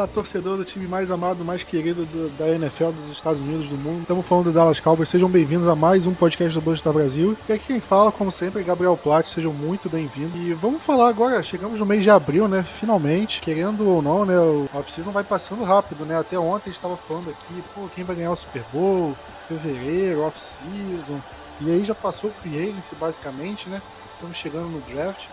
Fala, torcedor do time mais amado, mais querido do, da NFL dos Estados Unidos, do mundo. Estamos falando do Dallas Cowboys. Sejam bem-vindos a mais um podcast do Bolsa Brasil. E aqui quem fala, como sempre, é Gabriel Platt. Sejam muito bem-vindos. E vamos falar agora, chegamos no mês de abril, né? Finalmente, querendo ou não, né? O off-season vai passando rápido, né? Até ontem estava falando aqui, pô, quem vai ganhar o Super Bowl? Fevereiro, off-season. E aí já passou o free agency, basicamente, né? Estamos chegando no draft.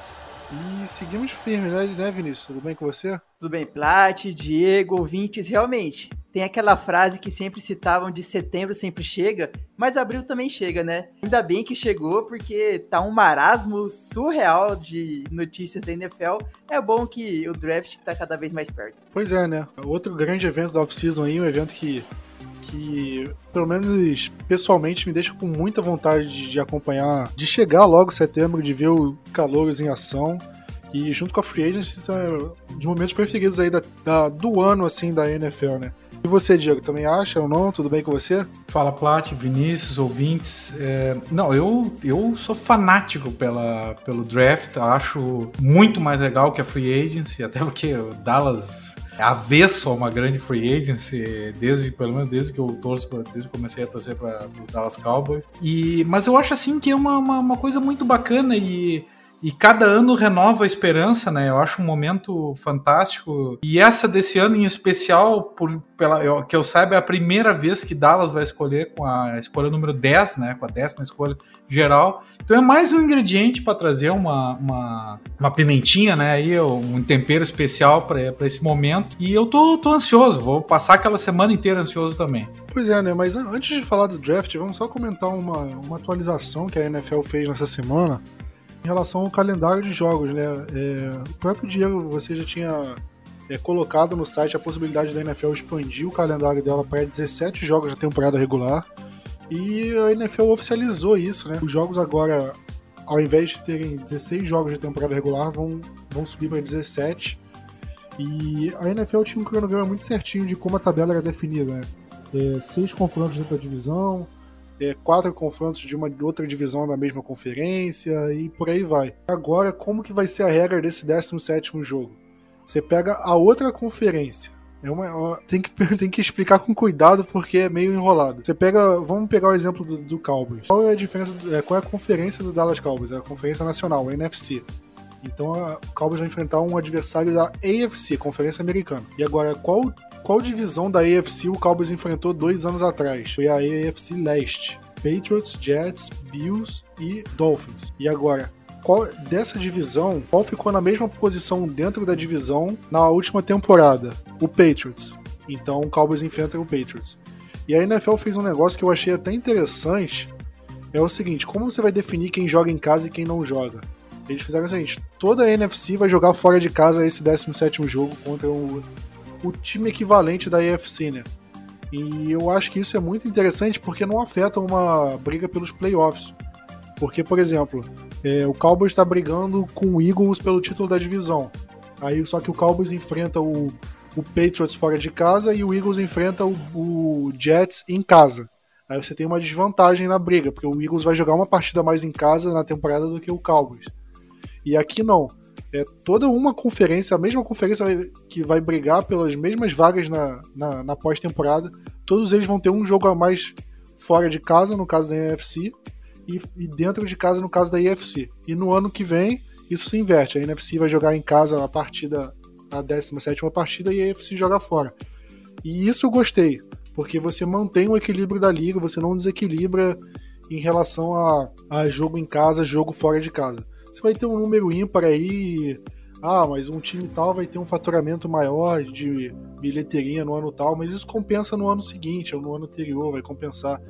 E seguimos firme, né, né, Vinícius? Tudo bem com você? Tudo bem, Plat, Diego, ouvintes, realmente. Tem aquela frase que sempre citavam de setembro sempre chega, mas abril também chega, né? Ainda bem que chegou, porque tá um marasmo surreal de notícias da NFL. É bom que o draft tá cada vez mais perto. Pois é, né? Outro grande evento da off-season aí, um evento que que, pelo menos pessoalmente, me deixa com muita vontade de acompanhar, de chegar logo em setembro, de ver o Calouros em ação. E junto com a Free Agency, é de momentos preferidos aí da, da, do ano, assim, da NFL, né? E você, Diego, também acha ou não? Tudo bem com você? Fala, Plat, Vinícius, ouvintes. É, não, eu, eu sou fanático pela, pelo draft. Acho muito mais legal que a Free Agency, até porque o Dallas é avesso a uma grande free agency, desde, pelo menos desde que eu torço, desde que comecei a torcer para o Dallas Cowboys. E, mas eu acho assim que é uma, uma, uma coisa muito bacana e e cada ano renova a esperança, né? Eu acho um momento fantástico. E essa desse ano em especial, por, pela, eu, que eu saiba, é a primeira vez que Dallas vai escolher com a escolha número 10, né? Com a décima escolha geral. Então é mais um ingrediente para trazer uma, uma, uma, pimentinha, né? Aí, um tempero especial para esse momento. E eu tô, tô ansioso, vou passar aquela semana inteira ansioso também. Pois é, né? Mas antes de falar do draft, vamos só comentar uma, uma atualização que a NFL fez nessa semana em relação ao calendário de jogos, né? É, o próprio Diego, você já tinha é, colocado no site a possibilidade da NFL expandir o calendário dela para 17 jogos da temporada regular. E a NFL oficializou isso, né? Os jogos agora, ao invés de terem 16 jogos de temporada regular, vão, vão subir para 17. E a NFL tinha um cronograma muito certinho de como a tabela era definida, né? É, seis confrontos dentro da divisão, é, quatro confrontos de uma outra divisão da mesma conferência e por aí vai. Agora, como que vai ser a regra desse 17 jogo? Você pega a outra conferência. É uma, tem, que, tem que explicar com cuidado porque é meio enrolado. Você pega. Vamos pegar o exemplo do, do Cowboys. Qual é a diferença? É, qual é a conferência do Dallas Cowboys? É a Conferência Nacional, a NFC. Então a, Cowboys vai enfrentar um adversário da AFC, Conferência Americana. E agora, qual, qual divisão da AFC o Cowboys enfrentou dois anos atrás? Foi a AFC Leste. Patriots, Jets, Bills e Dolphins. E agora, qual, dessa divisão, qual ficou na mesma posição dentro da divisão na última temporada? O Patriots. Então o Cowboys enfrenta o Patriots. E a NFL fez um negócio que eu achei até interessante. É o seguinte, como você vai definir quem joga em casa e quem não joga? Eles fizeram o seguinte: toda a NFC vai jogar fora de casa esse 17 jogo contra o, o time equivalente da AFC, né? E eu acho que isso é muito interessante porque não afeta uma briga pelos playoffs. Porque, por exemplo, é, o Cowboys está brigando com o Eagles pelo título da divisão. Aí só que o Cowboys enfrenta o, o Patriots fora de casa e o Eagles enfrenta o, o Jets em casa. Aí você tem uma desvantagem na briga, porque o Eagles vai jogar uma partida mais em casa na temporada do que o Cowboys. E aqui não. É toda uma conferência, a mesma conferência que vai brigar pelas mesmas vagas na, na, na pós-temporada. Todos eles vão ter um jogo a mais fora de casa, no caso da NFC, e, e, dentro de casa, no caso da IFC. E no ano que vem, isso se inverte. A NFC vai jogar em casa a partida, a 17 partida, e a IFC joga fora. E isso eu gostei, porque você mantém o equilíbrio da liga, você não desequilibra em relação a, a jogo em casa, jogo fora de casa você vai ter um número ímpar aí. Ah, mas um time tal vai ter um faturamento maior de bilheteria no ano tal, mas isso compensa no ano seguinte ou no ano anterior, vai compensar.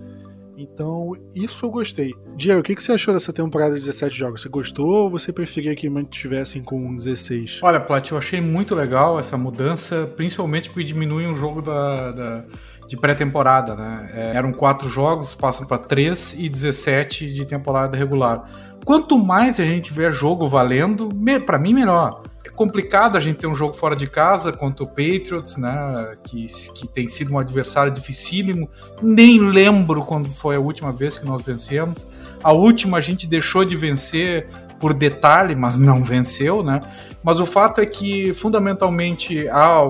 Então, isso eu gostei. Diego, o que você achou dessa temporada de 17 jogos? Você gostou ou você preferia que mantivessem com 16? Olha, Plat, eu achei muito legal essa mudança, principalmente porque diminui um jogo da, da de pré-temporada, né? É, eram quatro jogos, passam para três e 17 de temporada regular. Quanto mais a gente vê jogo valendo, para mim melhor. É complicado a gente ter um jogo fora de casa contra o Patriots, né? Que, que tem sido um adversário dificílimo. Nem lembro quando foi a última vez que nós vencemos. A última a gente deixou de vencer por detalhe, mas não venceu, né? Mas o fato é que, fundamentalmente, há,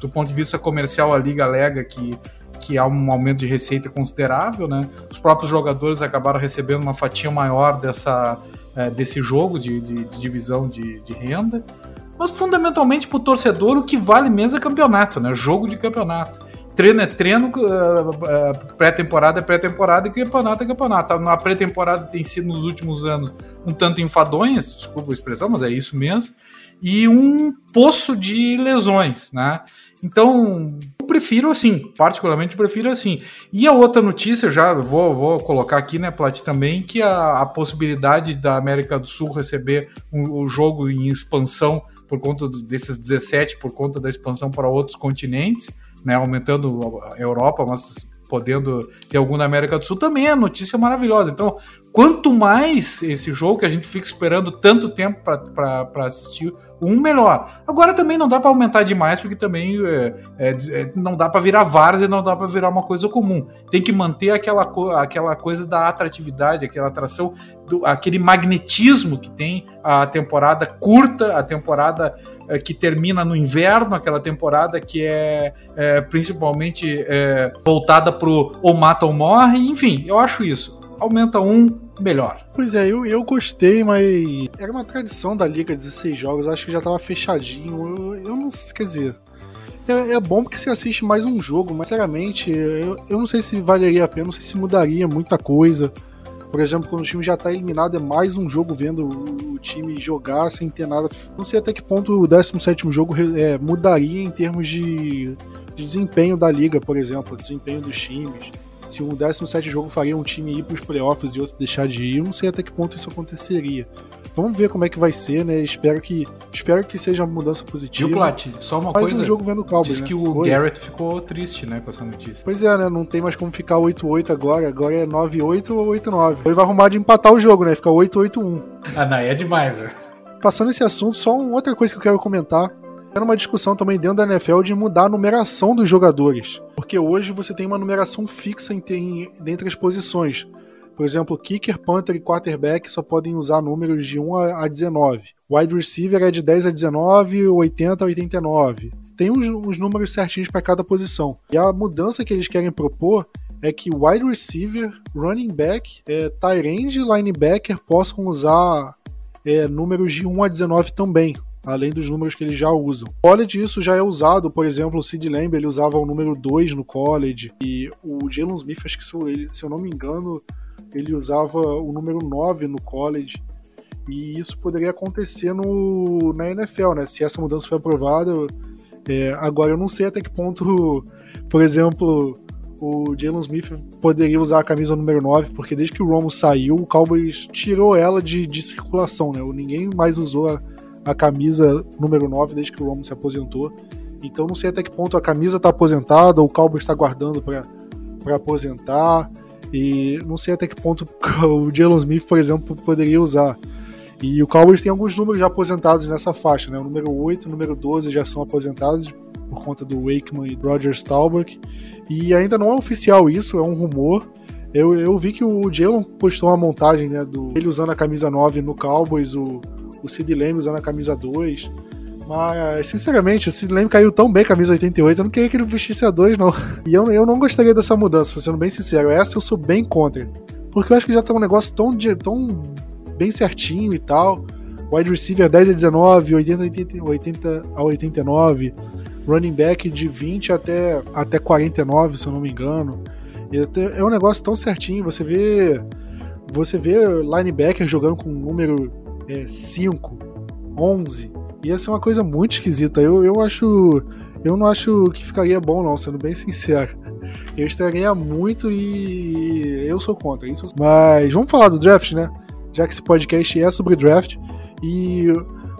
do ponto de vista comercial, a Liga alega que, que há um aumento de receita considerável, né? Os próprios jogadores acabaram recebendo uma fatia maior dessa, é, desse jogo de, de, de divisão de, de, renda. Mas, fundamentalmente, para o torcedor, o que vale mesmo é campeonato, né? Jogo de campeonato treino é treino, uh, uh, pré-temporada é pré-temporada e campeonato é campeonato. Na pré-temporada tem sido nos últimos anos um tanto enfadonhas, desculpa a expressão, mas é isso mesmo, e um poço de lesões, né? Então, prefiro assim, particularmente prefiro assim. E a outra notícia, já vou, vou colocar aqui, né, Plat, também, que a, a possibilidade da América do Sul receber o um, um jogo em expansão por conta desses 17, por conta da expansão para outros continentes, né, aumentando a Europa, mas podendo ter algum na América do Sul, também é notícia maravilhosa. Então, quanto mais esse jogo que a gente fica esperando tanto tempo para assistir, um melhor. Agora também não dá para aumentar demais, porque também é, é, é, não dá para virar e não dá para virar uma coisa comum. Tem que manter aquela, aquela coisa da atratividade, aquela atração, do, aquele magnetismo que tem a temporada curta, a temporada é, que termina no inverno, aquela temporada que é, é principalmente é, voltada pro ou mata ou morre, enfim, eu acho isso aumenta um, melhor. Pois é, eu, eu gostei, mas era uma tradição da Liga 16 jogos, acho que já tava fechadinho. Eu, eu não quer dizer. É, é, bom porque você assiste mais um jogo, mas sinceramente, eu, eu não sei se valeria a pena, não sei se mudaria muita coisa. Por exemplo, quando o time já tá eliminado, é mais um jogo vendo o time jogar sem ter nada. Não sei até que ponto o 17 jogo é, mudaria em termos de, de desempenho da liga, por exemplo, desempenho dos times se um 17 jogo faria um time ir para os playoffs e outro deixar de ir, eu não sei até que ponto isso aconteceria. Vamos ver como é que vai ser, né? Espero que, espero que seja uma mudança positiva. E o Plat, só uma Faz coisa. um jogo vendo Cowboys, Diz né? que o Oi. Garrett ficou triste, né, com essa notícia. Pois é, né? Não tem mais como ficar 8-8 agora. Agora é 9-8 ou 8-9. Ele vai arrumar de empatar o jogo, né? Ficar 8-8-1. Ah, não, é demais, né? Passando esse assunto, só uma outra coisa que eu quero comentar. Era uma discussão também dentro da NFL de mudar a numeração dos jogadores. Porque hoje você tem uma numeração fixa entre as posições. Por exemplo, kicker, punter e quarterback só podem usar números de 1 a 19. Wide receiver é de 10 a 19, 80 a 89. Tem uns, uns números certinhos para cada posição. E a mudança que eles querem propor é que wide receiver, running back, é, tight end linebacker possam usar é, números de 1 a 19 também além dos números que eles já usam. College isso já é usado, por exemplo, o Sid Lamb ele usava o número 2 no college e o Jalen Smith, acho que se eu, não me engano, ele usava o número 9 no college. E isso poderia acontecer no, na NFL, né? Se essa mudança for aprovada. É, agora eu não sei até que ponto, por exemplo, o Jalen Smith poderia usar a camisa número 9, porque desde que o Romo saiu, o Cowboys tirou ela de, de circulação, né? Ninguém mais usou a, a camisa número 9 desde que o Romo se aposentou. Então não sei até que ponto a camisa está aposentada, o Cowboys está guardando para aposentar. E não sei até que ponto o Jalen Smith, por exemplo, poderia usar. E o Cowboys tem alguns números já aposentados nessa faixa, né? O número 8 e o número 12 já são aposentados por conta do Wakeman e Roger Staubach. E ainda não é oficial isso, é um rumor. Eu, eu vi que o Jalen postou uma montagem, né, do ele usando a camisa 9 no Cowboys, o, o Sid Lamb usando a camisa 2. Mas, sinceramente, o Sid Lamb caiu tão bem camisa 88, eu não queria que ele vestisse a 2, não. E eu, eu não gostaria dessa mudança, sendo bem sincero. Essa eu sou bem contra. Porque eu acho que já tá um negócio tão, tão bem certinho e tal. Wide receiver 10 a 19, 80, 80, 80 a 89. Running back de 20 até, até 49, se eu não me engano. É um negócio tão certinho. Você vê. Você vê linebacker jogando com um número 5, é, 11. Ia ser uma coisa muito esquisita. Eu, eu acho. Eu não acho que ficaria bom, não, sendo bem sincero. Eu estranharia muito e eu sou contra isso. Mas vamos falar do draft, né? Já que esse podcast é sobre draft. E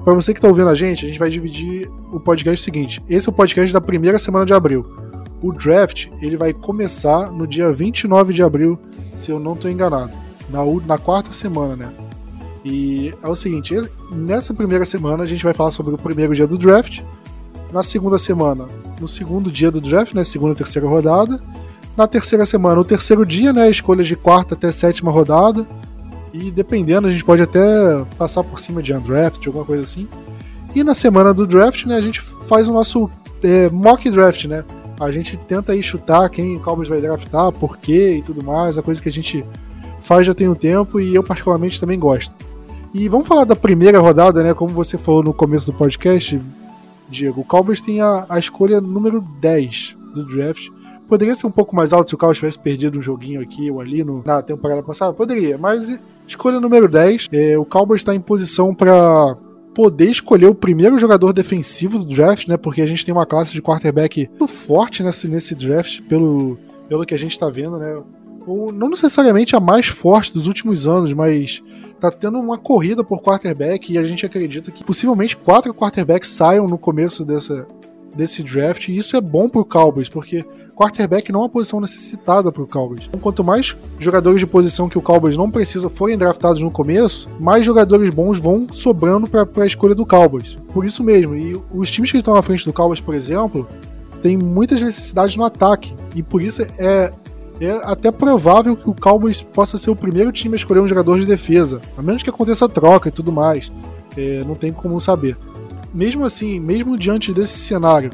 para você que tá ouvindo a gente, a gente vai dividir o podcast seguinte. Esse é o podcast da primeira semana de abril. O draft, ele vai começar no dia 29 de abril, se eu não estou enganado. Na, na quarta semana, né? E é o seguinte, nessa primeira semana a gente vai falar sobre o primeiro dia do draft. Na segunda semana, no segundo dia do draft, né, segunda e terceira rodada. Na terceira semana, o terceiro dia, né, escolhas de quarta até sétima rodada. E dependendo, a gente pode até passar por cima de undraft, alguma coisa assim. E na semana do draft, né, a gente faz o nosso é, mock draft, né? A gente tenta aí chutar quem o Cowboys vai draftar, por quê e tudo mais, a coisa que a gente faz já tem um tempo e eu particularmente também gosto. E vamos falar da primeira rodada, né? Como você falou no começo do podcast, Diego, o Cowboys tem a, a escolha número 10 do draft. Poderia ser um pouco mais alto se o Cowboys tivesse perdido um joguinho aqui ou ali no, na temporada passada? Poderia, mas escolha número 10. É, o Cowboys está em posição para poder escolher o primeiro jogador defensivo do draft, né? Porque a gente tem uma classe de quarterback muito forte nesse, nesse draft, pelo, pelo que a gente está vendo, né? Ou, não necessariamente a mais forte dos últimos anos, mas tá tendo uma corrida por quarterback e a gente acredita que possivelmente quatro quarterbacks saiam no começo dessa, desse draft, e isso é bom pro Cowboys, porque quarterback não é uma posição necessitada pro Cowboys. Então, quanto mais jogadores de posição que o Cowboys não precisa forem draftados no começo, mais jogadores bons vão sobrando para a escolha do Cowboys. Por isso mesmo, e os times que estão na frente do Cowboys, por exemplo, têm muitas necessidades no ataque, e por isso é é até provável que o Cowboys possa ser o primeiro time a escolher um jogador de defesa, a menos que aconteça troca e tudo mais. É, não tem como saber. Mesmo assim, mesmo diante desse cenário,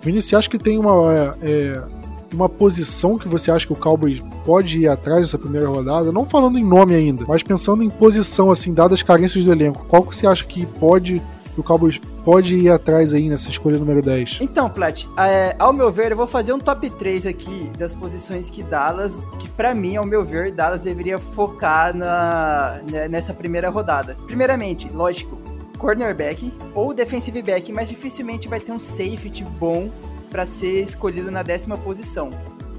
Vini, você acha que tem uma, é, é, uma posição que você acha que o Cowboys pode ir atrás nessa primeira rodada? Não falando em nome ainda, mas pensando em posição, assim, dadas as carências do elenco, qual que você acha que pode o Cowboys pode ir atrás aí nessa escolha número 10? Então, Plat, é, ao meu ver, eu vou fazer um top 3 aqui das posições que Dallas, que para mim, ao meu ver, Dallas deveria focar na, né, nessa primeira rodada. Primeiramente, lógico, cornerback ou defensive back, mas dificilmente vai ter um safety bom para ser escolhido na décima posição.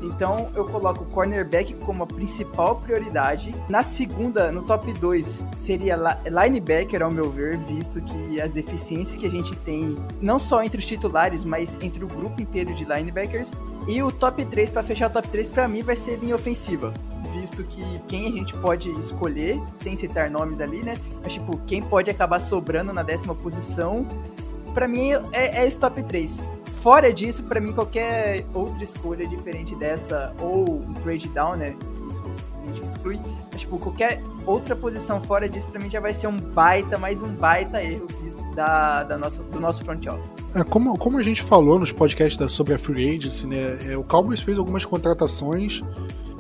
Então eu coloco o cornerback como a principal prioridade. Na segunda, no top 2, seria linebacker, ao meu ver, visto que as deficiências que a gente tem, não só entre os titulares, mas entre o grupo inteiro de linebackers. E o top 3, para fechar o top 3, para mim vai ser linha ofensiva. Visto que quem a gente pode escolher, sem citar nomes ali, né? Mas tipo, quem pode acabar sobrando na décima posição para mim é, é esse top 3. Fora disso, para mim qualquer outra escolha diferente dessa, ou um trade down, né? Isso a gente exclui. Mas, tipo, qualquer outra posição fora disso, para mim já vai ser um baita, mais um baita erro da, da nossa, do nosso front office. É, como, como a gente falou nos podcasts da, sobre a Free Agency, né? É, o Cowboys fez algumas contratações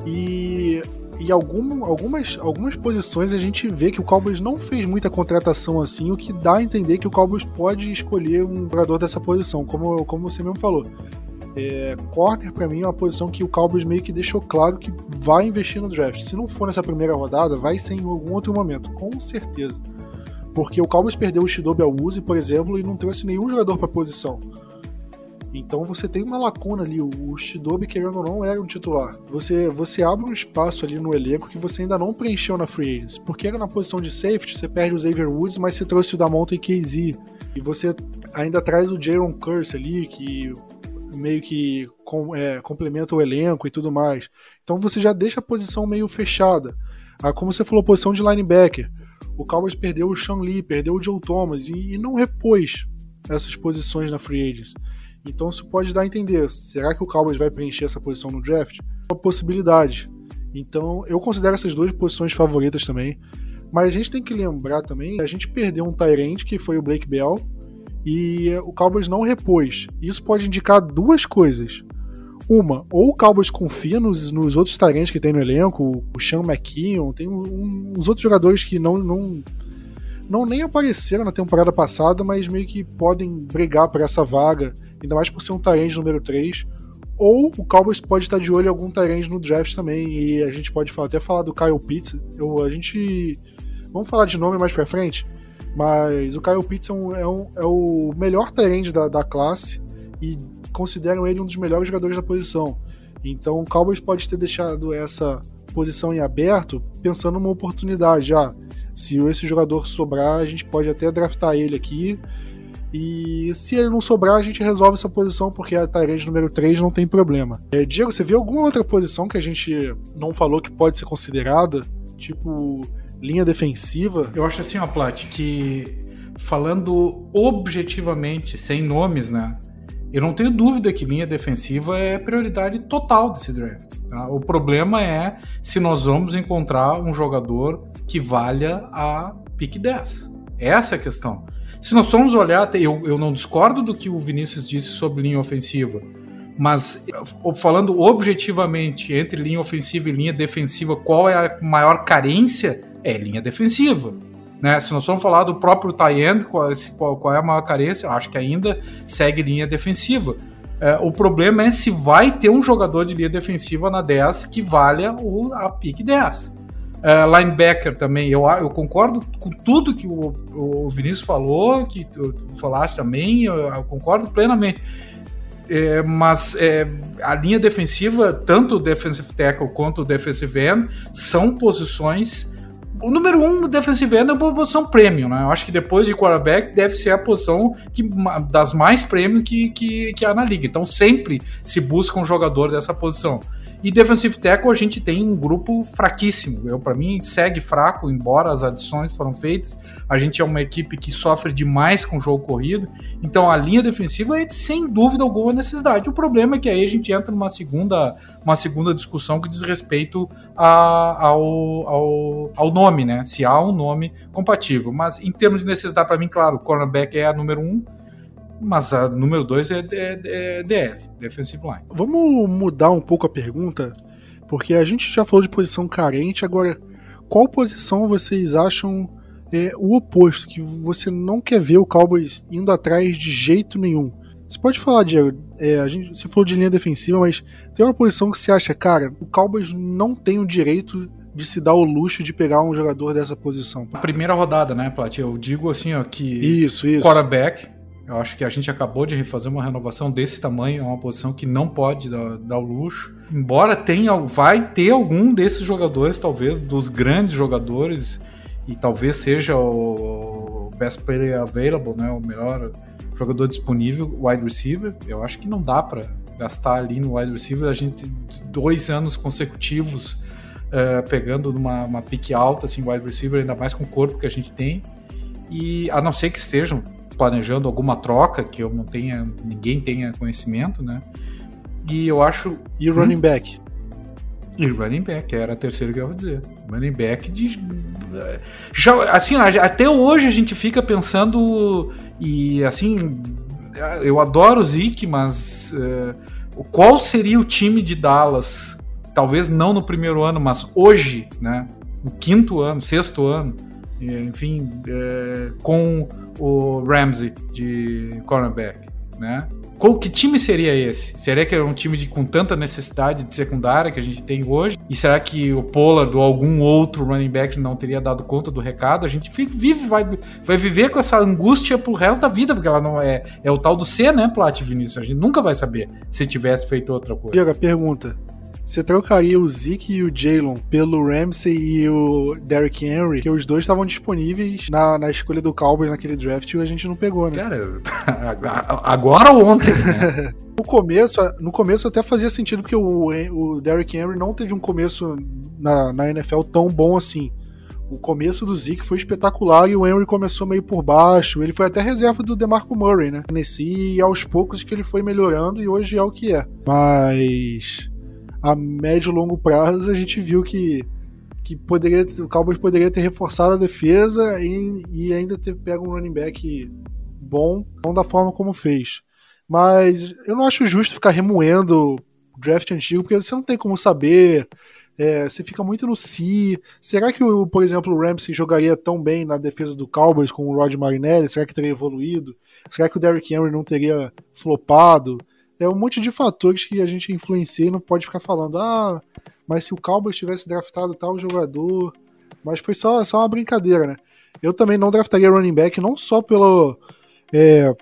e e algum, algumas, algumas posições a gente vê que o Cowboys não fez muita contratação assim, o que dá a entender que o Cowboys pode escolher um jogador dessa posição, como, como você mesmo falou. É, corner, para mim, é uma posição que o Cowboys meio que deixou claro que vai investir no draft. Se não for nessa primeira rodada, vai ser em algum outro momento, com certeza. Porque o Cowboys perdeu o Shidobi Awuzi, por exemplo, e não trouxe nenhum jogador para posição. Então você tem uma lacuna ali. O Shidobi, querendo ou não, era um titular. Você, você abre um espaço ali no elenco que você ainda não preencheu na Free Agents. Porque na posição de safety, você perde o Xavier Woods, mas você trouxe o Damonte KZ. E você ainda traz o Jaron Curse ali, que meio que com, é, complementa o elenco e tudo mais. Então você já deixa a posição meio fechada. Ah, como você falou, posição de linebacker. O Cowboys perdeu o Sean Lee, perdeu o Joe Thomas e, e não repôs essas posições na Free Agents. Então isso pode dar a entender, será que o Cowboys vai preencher essa posição no draft? É uma possibilidade. Então eu considero essas duas posições favoritas também. Mas a gente tem que lembrar também, a gente perdeu um Tyrant, que foi o Blake Bell, e o Cowboys não repôs. Isso pode indicar duas coisas. Uma, ou o Cowboys confia nos, nos outros Tyrants que tem no elenco, o Sean McKeon, tem um, uns outros jogadores que não, não, não nem apareceram na temporada passada, mas meio que podem brigar por essa vaga ainda mais por ser um Tyrande número 3. Ou o Cowboys pode estar de olho em algum Tyrande no draft também, e a gente pode falar, até falar do Kyle Pitts. Eu, a gente. Vamos falar de nome mais pra frente, mas o Kyle Pitts é, um, é, um, é o melhor Tyrande da, da classe e consideram ele um dos melhores jogadores da posição. Então o Cowboys pode ter deixado essa posição em aberto pensando numa oportunidade. Ah, se esse jogador sobrar, a gente pode até draftar ele aqui e se ele não sobrar, a gente resolve essa posição, porque a Tyrande número 3 não tem problema. É, Diego, você viu alguma outra posição que a gente não falou que pode ser considerada? Tipo, linha defensiva? Eu acho assim, ó, Plat, que falando objetivamente, sem nomes, né? Eu não tenho dúvida que linha defensiva é prioridade total desse draft. Tá? O problema é se nós vamos encontrar um jogador que valha a pick 10. Essa é a questão. Se nós formos olhar, eu, eu não discordo do que o Vinícius disse sobre linha ofensiva, mas falando objetivamente entre linha ofensiva e linha defensiva, qual é a maior carência? É linha defensiva. Né? Se nós formos falar do próprio tie qual, qual, qual, é a maior carência, acho que ainda segue linha defensiva. É, o problema é se vai ter um jogador de linha defensiva na 10 que valha o, a pick 10. É, linebacker também, eu, eu concordo com tudo que o, o Vinícius falou, que tu, falaste também, eu, eu concordo plenamente. É, mas é, a linha defensiva, tanto o defensive tackle quanto o defensive end, são posições o número um defensive end é uma posição premium, né? Eu acho que depois de quarterback deve ser a posição que, das mais premium que, que, que há na liga. Então sempre se busca um jogador dessa posição. E defensive tackle a gente tem um grupo fraquíssimo. Eu para mim segue fraco, embora as adições foram feitas. A gente é uma equipe que sofre demais com o jogo corrido. Então a linha defensiva é sem dúvida alguma necessidade. O problema é que aí a gente entra numa segunda, uma segunda discussão que diz respeito a, ao, ao, ao nome, né? Se há um nome compatível. Mas em termos de necessidade, para mim, claro, cornerback é a número um mas a número 2 é, é, é, DL, Defensive Line. Vamos mudar um pouco a pergunta, porque a gente já falou de posição carente, agora qual posição vocês acham é o oposto, que você não quer ver o Cowboys indo atrás de jeito nenhum? Você pode falar, Diego, é, a gente, você falou de linha defensiva, mas tem uma posição que você acha, cara, o Cowboys não tem o direito de se dar o luxo de pegar um jogador dessa posição. A primeira rodada, né, Plat? Eu digo assim, ó, que isso, isso. quarterback eu acho que a gente acabou de refazer uma renovação desse tamanho, é uma posição que não pode dar, dar o luxo. Embora tenha, vai ter algum desses jogadores, talvez, dos grandes jogadores, e talvez seja o best player available, né, o melhor jogador disponível, wide receiver. Eu acho que não dá para gastar ali no wide receiver. A gente dois anos consecutivos uh, pegando numa uma pique alta, assim, wide receiver, ainda mais com o corpo que a gente tem. E a não ser que estejam planejando alguma troca que eu não tenha, ninguém tenha conhecimento, né? E eu acho. E o running hum? back? E running back, era a terceira que eu ia dizer. Running back de. Já, assim, até hoje a gente fica pensando. E assim. Eu adoro o Zeke, mas. Uh, qual seria o time de Dallas? Talvez não no primeiro ano, mas hoje, né? No quinto ano, sexto ano enfim, é, com o Ramsey de cornerback, né? Qual, que time seria esse? Seria que era um time de, com tanta necessidade de secundária que a gente tem hoje? E será que o Pollard ou algum outro running back não teria dado conta do recado? A gente vive, vai, vai viver com essa angústia pro resto da vida, porque ela não é. É o tal do C, né, Plat Vinícius? A gente nunca vai saber se tivesse feito outra coisa. Diego, pergunta: você trocaria o Zeke e o Jalen pelo Ramsey e o Derrick Henry, que os dois estavam disponíveis na, na escolha do Cowboys naquele draft e a gente não pegou, né? Cara, agora ou ontem, né? no, começo, no começo até fazia sentido porque o, o Derrick Henry não teve um começo na, na NFL tão bom assim. O começo do Zeke foi espetacular e o Henry começou meio por baixo. Ele foi até nessa do DeMarco Murray, né? Nesse e aos poucos que ele foi melhorando e hoje é o que é. Mas a médio e longo prazo, a gente viu que, que poderia, o Cowboys poderia ter reforçado a defesa e, e ainda ter pego um running back bom, não da forma como fez. Mas eu não acho justo ficar remoendo draft antigo, porque você não tem como saber. É, você fica muito no si. Será que, o, por exemplo, o Ramsey jogaria tão bem na defesa do Cowboys com o Rod Marinelli? Será que teria evoluído? Será que o Derrick Henry não teria flopado? É um monte de fatores que a gente influencia e não pode ficar falando, ah, mas se o Cowboys tivesse draftado tal jogador. Mas foi só, só uma brincadeira, né? Eu também não draftaria running back, não só pelo. É,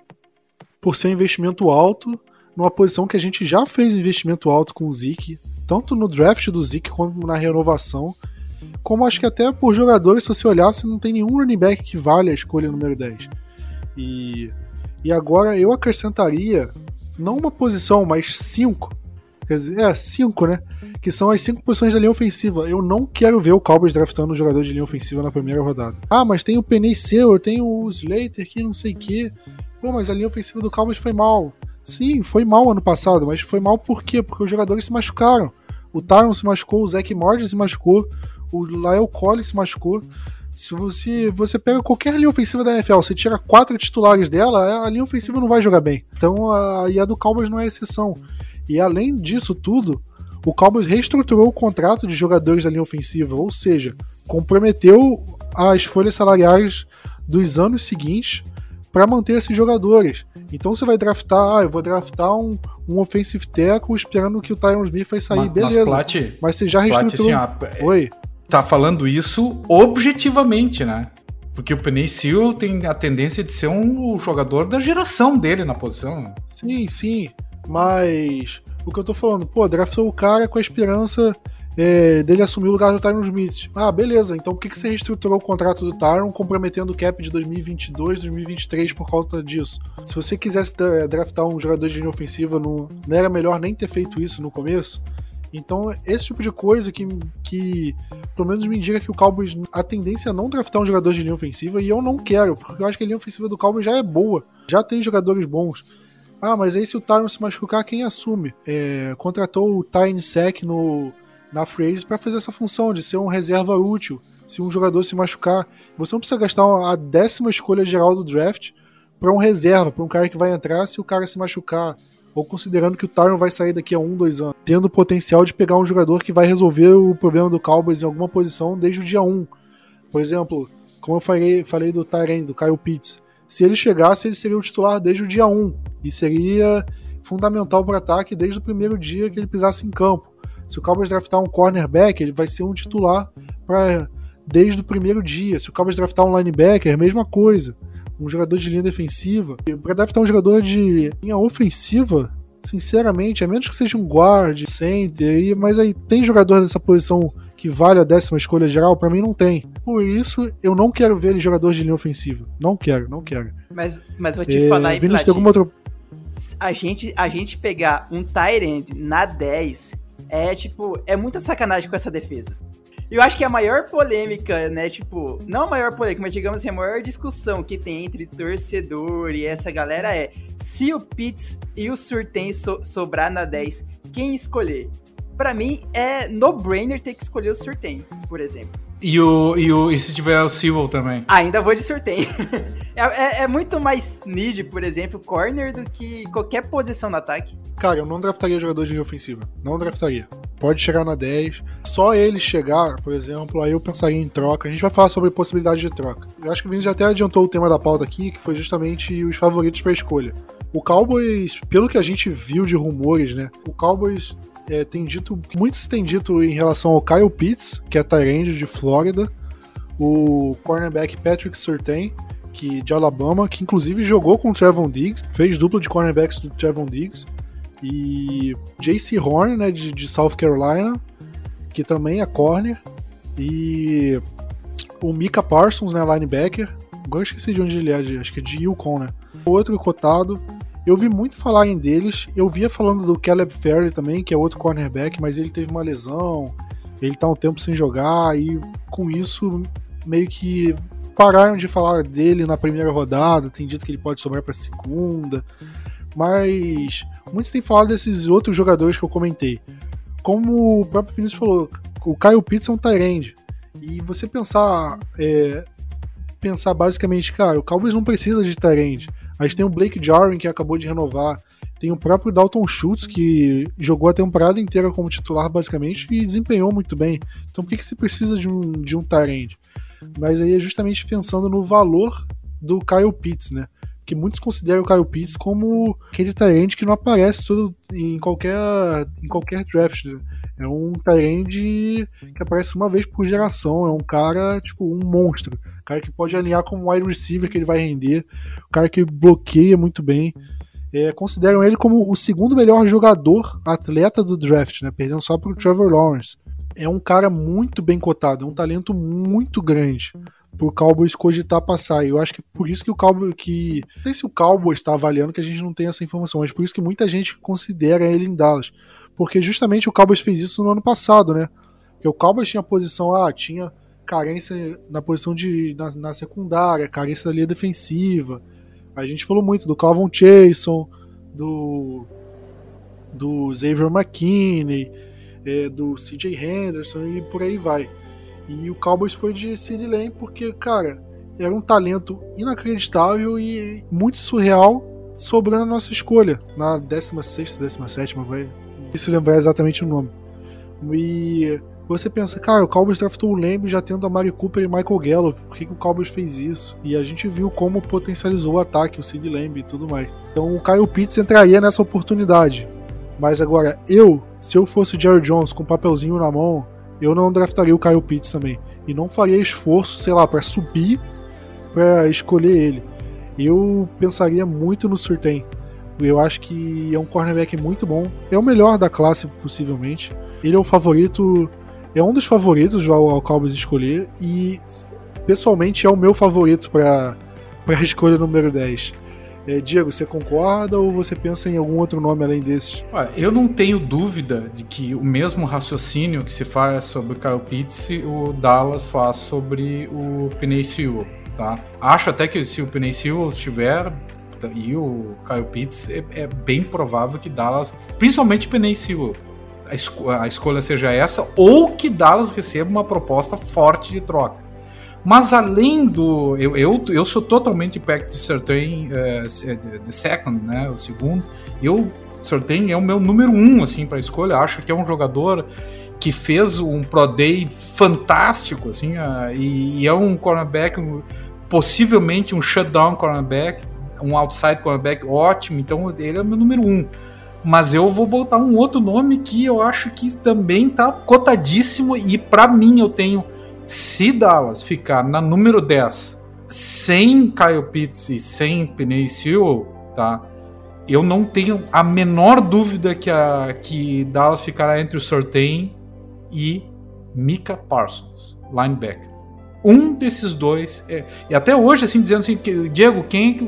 por ser um investimento alto, numa posição que a gente já fez investimento alto com o Zeke, tanto no draft do Zeke como na renovação. Como acho que até por jogadores, se você olhasse, não tem nenhum running back que vale a escolha número 10. E, e agora eu acrescentaria não uma posição, mas cinco. Quer dizer, é, cinco, né? Que são as cinco posições da linha ofensiva. Eu não quero ver o Cowboys draftando um jogador de linha ofensiva na primeira rodada. Ah, mas tem o Penny Sewell, tem o Slater que não sei o quê. Pô, mas a linha ofensiva do Cowboys foi mal. Sim, foi mal ano passado, mas foi mal por quê? Porque os jogadores se machucaram. O Tyron se machucou, o Zach Morgan se machucou, o Lyle Collins se machucou. Se você, você pega qualquer linha ofensiva da NFL, você tira quatro titulares dela, a linha ofensiva não vai jogar bem. Então, a, e a do Cowboys não é exceção. E além disso tudo, o Cowboys reestruturou o contrato de jogadores da linha ofensiva, ou seja, comprometeu as folhas salariais dos anos seguintes para manter esses jogadores. Então você vai draftar, ah, eu vou draftar um, um offensive tackle esperando que o Tyron Smith vai sair, mas, beleza. Mas, Plat, mas você já reestruturou. Plat, assim, ó, Oi tá falando isso objetivamente, né? Porque o Seal tem a tendência de ser um jogador da geração dele na posição. Sim, sim. Mas o que eu tô falando, pô, draftou o cara com a esperança é, dele assumir o lugar do Tyron Smith. Ah, beleza. Então por que, que você reestruturou o contrato do Tyron, comprometendo o cap de 2022, 2023 por causa disso? Se você quisesse draftar um jogador de linha ofensiva, não, não era melhor nem ter feito isso no começo? Então, esse tipo de coisa que, que pelo menos me indica que o Cowboys, a tendência é não draftar um jogador de linha ofensiva, e eu não quero, porque eu acho que a linha ofensiva do Cowboys já é boa, já tem jogadores bons. Ah, mas aí se o Tyron se machucar, quem assume? É, contratou o Tyne Sec no, na Phrase para fazer essa função de ser um reserva útil. Se um jogador se machucar, você não precisa gastar a décima escolha geral do draft para um reserva, para um cara que vai entrar se o cara se machucar ou considerando que o Tyron vai sair daqui a um, dois anos, tendo o potencial de pegar um jogador que vai resolver o problema do Cowboys em alguma posição desde o dia 1. Por exemplo, como eu falei, falei do Tyron, do Kyle Pitts, se ele chegasse, ele seria o titular desde o dia 1 e seria fundamental para o ataque desde o primeiro dia que ele pisasse em campo. Se o Cowboys draftar um cornerback, ele vai ser um titular desde o primeiro dia. Se o Cowboys draftar um linebacker, mesma coisa um jogador de linha defensiva. Para draftar um jogador de linha ofensiva, sinceramente, a menos que seja um guard, center, mas aí tem jogador dessa posição que vale a décima escolha geral? Para mim não tem. Por isso, eu não quero ver ele jogador de linha ofensiva. Não quero, não quero. Mas, mas vou te é, falar, Vinícius, tem alguma outra... A gente, a gente pegar um Tyrant na 10 é tipo, é muita sacanagem com essa defesa. Eu acho que a maior polêmica, né, tipo, não a maior polêmica, mas digamos assim, a maior discussão que tem entre torcedor e essa galera é se o Pitts e o Surtain so sobrar na 10, quem escolher? Para mim é no-brainer ter que escolher o Surtain, por exemplo. E, o, e, o, e se tiver o Sewell também? Ainda vou de sorteio. é, é, é, muito mais need, por exemplo, corner do que qualquer posição no ataque. Cara, eu não draftaria jogador de linha ofensiva. Não draftaria. Pode chegar na 10. Só ele chegar, por exemplo, aí eu pensaria em troca. A gente vai falar sobre possibilidade de troca. Eu acho que o Vinícius já até adiantou o tema da pauta aqui, que foi justamente os favoritos para escolha. O Cowboys, pelo que a gente viu de rumores, né? O Cowboys é, tem dito, muitos têm dito em relação ao Kyle Pitts, que é Tyrande de Flórida, o cornerback Patrick Surtain, que de Alabama, que inclusive jogou com o Trevon Diggs, fez dupla de cornerbacks do Trevon Diggs, e JC Horn, né, de, de South Carolina, que também é corner, e o Mika Parsons, né, linebacker, agora esqueci de onde ele é, acho que é de Yukon, né. Outro cotado, eu vi muito falarem deles. Eu via falando do Caleb Ferry também, que é outro cornerback, mas ele teve uma lesão. Ele tá um tempo sem jogar e com isso meio que pararam de falar dele na primeira rodada. Tem dito que ele pode sobrar para segunda. Mas muitos têm falado desses outros jogadores que eu comentei. Como o próprio Vinícius falou, o Kyle Pitts é um Tyrande. E você pensar, é, pensar basicamente, cara, o Cowboys não precisa de Tyrande gente tem o Blake Jarwin, que acabou de renovar. Tem o próprio Dalton Schultz, que jogou a temporada inteira como titular, basicamente, e desempenhou muito bem. Então por que, que se precisa de um, de um Tyrande? Mas aí é justamente pensando no valor do Kyle Pitts, né? Que muitos consideram o Kyle Pitts como aquele Tyrande que não aparece em, qualquer, em qualquer draft, né? É um Tyrande que aparece uma vez por geração. É um cara, tipo, um monstro. Cara que pode alinhar como wide receiver que ele vai render. Um cara que bloqueia muito bem. É, consideram ele como o segundo melhor jogador atleta do draft, né? Perdendo só para o Trevor Lawrence. É um cara muito bem cotado, é um talento muito grande pro Cowboys cogitar passar. Eu acho que por isso que o Cowboys que não sei se o Cowboys está avaliando que a gente não tem essa informação, mas por isso que muita gente considera ele em Dallas porque justamente o Cowboys fez isso no ano passado, né? Porque o Cowboys tinha posição, ah, tinha carência na posição de na, na secundária, carência da linha defensiva. A gente falou muito do Calvin Chason, do do Xavier McKinney, é, do CJ Henderson e por aí vai. E o Cowboys foi de Sid Lamb porque, cara, era um talento inacreditável e muito surreal sobrando a nossa escolha. Na 16ª, 17 vai. Se lembrar exatamente o nome. E você pensa, cara, o Cowboys draftou o Lamb já tendo a Mari Cooper e Michael Gallup. Por que, que o Cowboys fez isso? E a gente viu como potencializou o ataque, o Sid Lamb e tudo mais. Então o Kyle Pitts entraria nessa oportunidade. Mas agora, eu, se eu fosse o Jerry Jones com um papelzinho na mão, eu não draftaria o Kyle Pitts também. E não faria esforço, sei lá, para subir para escolher ele. Eu pensaria muito no Surtain. Eu acho que é um cornerback muito bom. É o melhor da classe, possivelmente. Ele é o favorito é um dos favoritos ao, ao Cowboys escolher e pessoalmente é o meu favorito para a escolha número 10. É, Diego, você concorda ou você pensa em algum outro nome além desses? Eu não tenho dúvida de que o mesmo raciocínio que se faz sobre o Kyle Pitts, o Dallas faz sobre o Penei Sewell, tá? Acho até que se o Penei Sewell estiver e o Kyle Pitts, é, é bem provável que Dallas, principalmente Sewell, a, esco a escolha seja essa, ou que Dallas receba uma proposta forte de troca. Mas além do. Eu, eu, eu sou totalmente Pact de Certain, uh, second, né? O segundo. Eu, Certain é o meu número um, assim, para escolha. Acho que é um jogador que fez um Pro Day fantástico, assim, uh, e, e, é um cornerback, possivelmente um shutdown cornerback, um outside cornerback ótimo. Então ele é o meu número um mas eu vou botar um outro nome que eu acho que também tá cotadíssimo e para mim eu tenho se Dallas ficar na número 10 sem Kyle Pitts e sem Penny Sewell, tá? Eu não tenho a menor dúvida que a que Dallas ficará entre o Sortain e Mika Parsons, linebacker. Um desses dois. É, e até hoje, assim, dizendo assim, que, Diego, quem que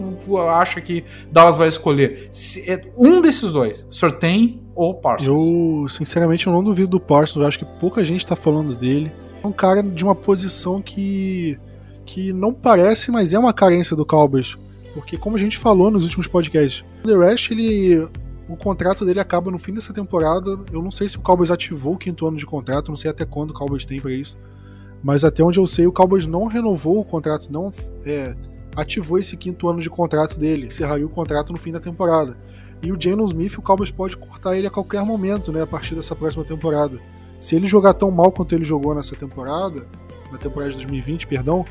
acha que Dallas vai escolher? Se, é, um desses dois, Sortain ou Parsons. Eu, sinceramente, eu não duvido do Parsons. Eu acho que pouca gente está falando dele. É um cara de uma posição que, que não parece, mas é uma carência do Cowboys. Porque, como a gente falou nos últimos podcasts, o The Rush, ele o contrato dele acaba no fim dessa temporada. Eu não sei se o Cowboys ativou o quinto ano de contrato, não sei até quando o Cowboys tem para isso. Mas até onde eu sei, o Cowboys não renovou o contrato, não é, ativou esse quinto ano de contrato dele, encerraria o contrato no fim da temporada. E o Jalen Smith, o Cowboys pode cortar ele a qualquer momento, né, a partir dessa próxima temporada. Se ele jogar tão mal quanto ele jogou nessa temporada, na temporada de 2020, perdão,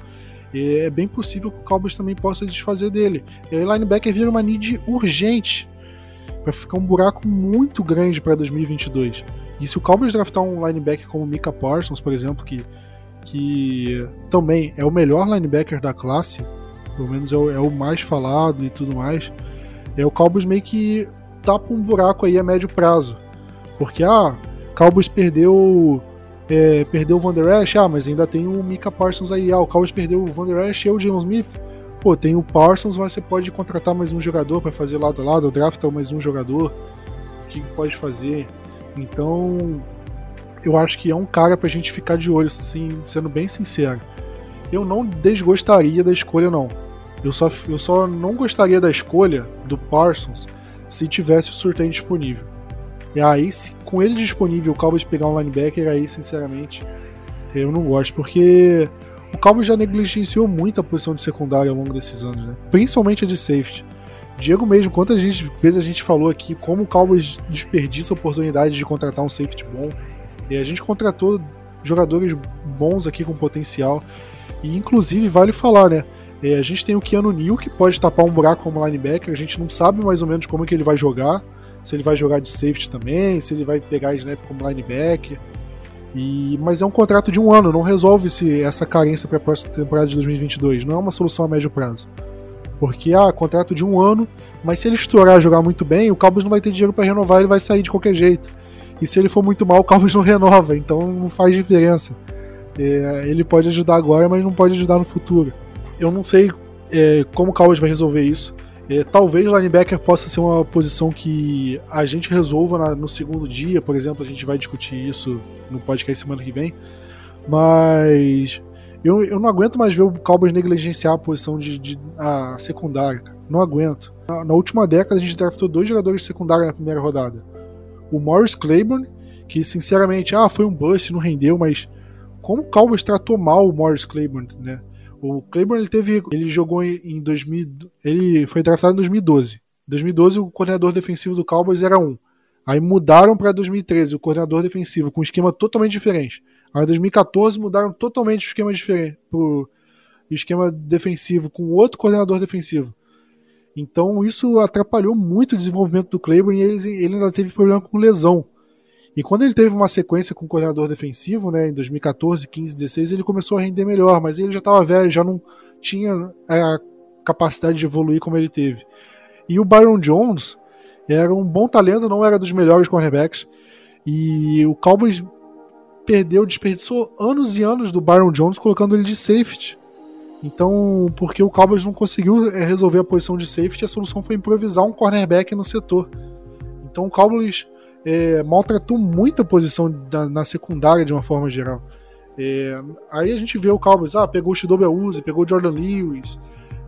é bem possível que o Cowboys também possa desfazer dele. E aí linebacker vira uma need urgente para ficar um buraco muito grande para 2022. E se o Cowboys draftar um linebacker como Mika Parsons, por exemplo, que que também é o melhor linebacker da classe, pelo menos é o, é o mais falado e tudo mais, é o Cowboys meio que tapa um buraco aí a médio prazo. Porque, ah, Cowboys perdeu é, perdeu o Van Der Esch, ah, mas ainda tem o Mika Parsons aí. Ah, o Cowboys perdeu o Van Der Esch e o James Smith. Pô, tem o Parsons, mas você pode contratar mais um jogador para fazer lado a lado, draftar mais um jogador. O que pode fazer? Então, eu acho que é um cara pra gente ficar de olho, sim, sendo bem sincero. Eu não desgostaria da escolha, não. Eu só, eu só não gostaria da escolha do Parsons se tivesse o sorteio disponível. E aí, se, com ele disponível, o Cowboys pegar um linebacker, aí, sinceramente, eu não gosto, porque o Cowboys já negligenciou muito a posição de secundária ao longo desses anos, né? Principalmente a de safety. Diego mesmo, quantas vezes a gente falou aqui como o Cowboys desperdiça a oportunidade de contratar um safety bom, e a gente contratou jogadores bons aqui com potencial. E inclusive vale falar, né? É, a gente tem o Keanu Neal que pode tapar um buraco como linebacker. A gente não sabe mais ou menos como é que ele vai jogar. Se ele vai jogar de safety também, se ele vai pegar snap como linebacker. E, mas é um contrato de um ano, não resolve -se essa carência para a próxima temporada de 2022. Não é uma solução a médio prazo. Porque, ah, contrato de um ano, mas se ele estourar jogar muito bem, o Cowboys não vai ter dinheiro para renovar, ele vai sair de qualquer jeito. E se ele for muito mal, o Cowboys não renova, então não faz diferença. É, ele pode ajudar agora, mas não pode ajudar no futuro. Eu não sei é, como o Cowboys vai resolver isso. É, talvez o linebacker possa ser uma posição que a gente resolva na, no segundo dia, por exemplo, a gente vai discutir isso no podcast semana que vem. Mas eu, eu não aguento mais ver o Cowboys negligenciar a posição de, de a secundária. Não aguento. Na, na, última década a gente draftou dois jogadores de secundária na primeira rodada o Morris Claiborne, que sinceramente, ah, foi um bust, não rendeu, mas como o Cowboys tratou mal o Morris Claiborne, né? O Claiborne ele teve, ele jogou em 2000, ele foi draftado em 2012. Em 2012 o coordenador defensivo do Cowboys era um. Aí mudaram para 2013 o coordenador defensivo com um esquema totalmente diferente. Aí em 2014 mudaram totalmente o esquema diferente pro esquema defensivo com outro coordenador defensivo. Então isso atrapalhou muito o desenvolvimento do Claiborne e ele, ele ainda teve problema com lesão. E quando ele teve uma sequência com o coordenador defensivo, né, em 2014, 15, 16, ele começou a render melhor, mas ele já estava velho, já não tinha a capacidade de evoluir como ele teve. E o Byron Jones era um bom talento, não era dos melhores cornerbacks. E o Cowboys perdeu, desperdiçou anos e anos do Byron Jones colocando ele de safety. Então, porque o Cowboys não conseguiu eh, resolver a posição de safety, a solução foi improvisar um cornerback no setor. Então o Cowboys é, maltratou muita posição na, na, secundária de uma forma geral. É, aí a gente vê o Cowboys, ah, pegou o Shidobi Awuzie, pegou o Jordan Lewis.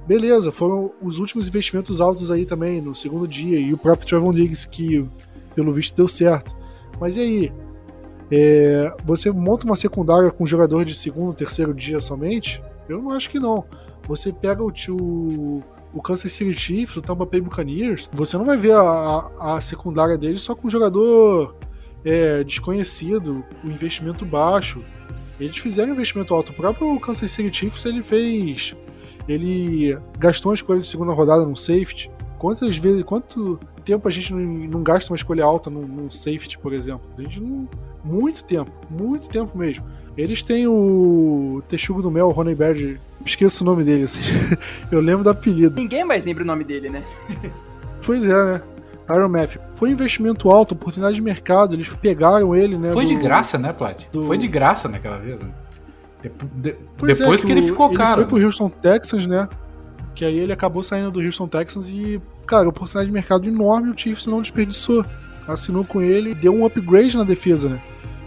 Beleza, foram os últimos investimentos altos aí também, no segundo dia, e o próprio Trevon Diggs, que pelo visto deu certo. Mas e aí? É, você monta uma secundária com jogador de segundo, terceiro dia somente? Eu não acho que não. Você pega o, o o Kansas City Chiefs, o Tampa Bay Buccaneers, você não vai ver a, a, secundária dele só com um jogador é, desconhecido, o um investimento baixo. Eles fizeram investimento alto. O próprio Kansas City Chiefs ele fez. Ele gastou uma escolha de segunda rodada no safety. Quantas vezes, quanto tempo a gente não, não gasta uma escolha alta no, no safety, por exemplo? A gente não, muito tempo, muito tempo mesmo. Eles têm o Texugo do Mel, o Ronnie Bird esqueço o nome dele, assim. Eu lembro do apelido. Ninguém mais lembra o nome dele, né? pois é, né? Iron Matthew. Foi um investimento alto, oportunidade de mercado, eles pegaram ele, né? Foi do, de graça, né, Plat? Do... Foi de graça naquela vez, né? De, de, depois é, que, que, ele ficou ele caro. Ele foi pro Houston Texans, né? Que aí ele acabou saindo do Houston Texans e, cara, oportunidade de mercado enorme, o Chiefs não desperdiçou. Assinou com ele, deu um upgrade na defesa, né?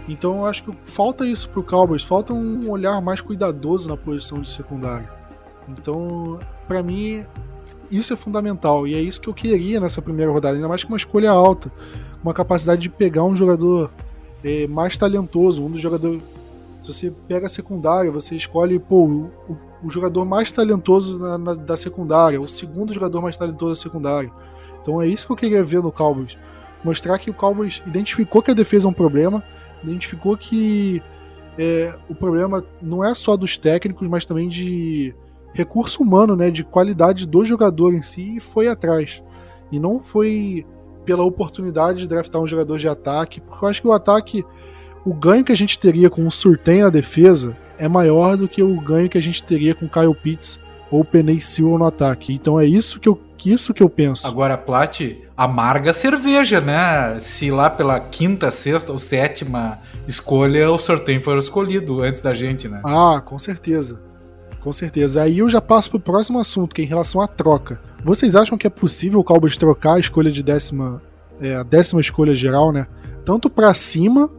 Então eu acho que falta isso pro Cowboys, falta um olhar mais cuidadoso na posição de secundário. Então, para mim, isso é fundamental e é isso que eu queria nessa primeira rodada, ainda mais com uma escolha alta, uma capacidade de pegar um jogador é, mais talentoso, um dos jogadores. Se você pega a secundária, você escolhe pô, o, o jogador mais talentoso na, na, da secundária, o segundo jogador mais talentoso da secundária. Então é isso que eu queria ver no Cowboys. Mostrar que o Cowboys identificou que a defesa é um problema, identificou que é, o problema não é só dos técnicos, mas também de recurso humano, né, de qualidade do jogador em si, e foi atrás. E não foi pela oportunidade de draftar um jogador de ataque, porque eu acho que o ataque, o ganho que a gente teria com o Surtain na defesa é maior do que o ganho que a gente teria com o Kyle Pitts ou o Penei Sewell no ataque. Então é isso que eu, isso que eu penso. Agora, Plat, amarga cerveja, né? Se lá pela quinta, sexta ou sétima escolha o sorteio for escolhido antes da gente, né? Ah, com certeza. Com certeza. Aí eu já passo pro próximo assunto, que é em relação à troca. Vocês acham que é possível o Cowboys trocar a escolha de décima, é, a décima escolha geral, né? Tanto para cima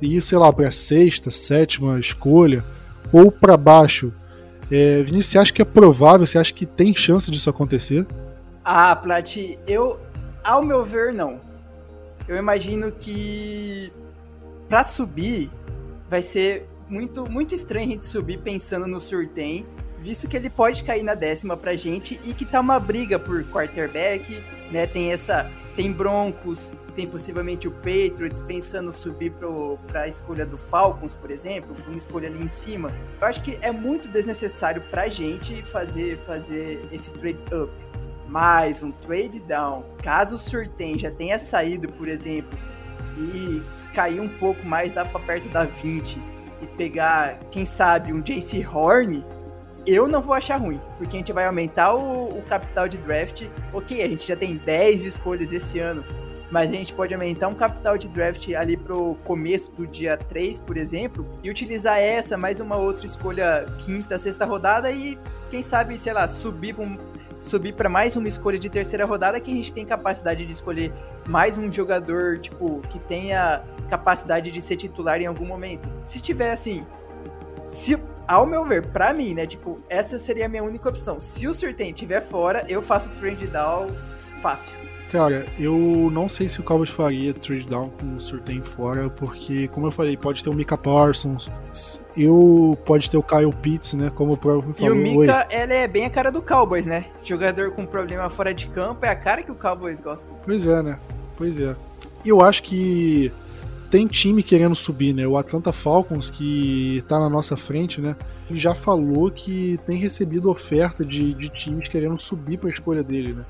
e sei lá para sexta, sétima escolha, ou para baixo. É, Vinícius, você acha que é provável? Você acha que tem chance disso acontecer? Ah, Plat, eu ao meu ver, não. Eu imagino que para subir vai ser muito, muito estranho a gente subir pensando no Surtain, visto que ele pode cair na décima pra gente e que tá uma briga por quarterback, né? Tem essa. Tem Broncos, tem possivelmente o Patriots pensando subir pro, pra escolha do Falcons, por exemplo, uma escolha ali em cima. Eu acho que é muito desnecessário pra gente fazer, fazer esse trade up mais um trade down, caso o Surtain já tenha saído, por exemplo, e cair um pouco mais lá para perto da 20 e pegar, quem sabe, um JC Horn, eu não vou achar ruim, porque a gente vai aumentar o, o, capital de draft. Ok, a gente já tem 10 escolhas esse ano, mas a gente pode aumentar um capital de draft ali pro começo do dia 3, por exemplo, e utilizar essa mais uma outra escolha quinta, sexta rodada e quem sabe, sei lá, subir para um, subir para mais uma escolha de terceira rodada que a gente tem capacidade de escolher mais um jogador, tipo, que tenha capacidade de ser titular em algum momento. Se tiver assim, se ao meu ver, para mim, né, tipo, essa seria a minha única opção. Se o Surtain estiver fora, eu faço trade down fácil. Cara, eu não sei se o Cowboys faria trade down com o Surtain fora, porque, como eu falei, pode ter o Mika Parsons, eu pode ter o Kyle Pitts, né? Como o próprio falou. E o Mika, ela é bem a cara do Cowboys, né? Jogador com problema fora de campo é a cara que o Cowboys gosta. Pois é, né? Pois é. Eu acho que tem time querendo subir, né? O Atlanta Falcons, que tá na nossa frente, né? Já falou que tem recebido oferta de, de times querendo subir para a escolha dele, né?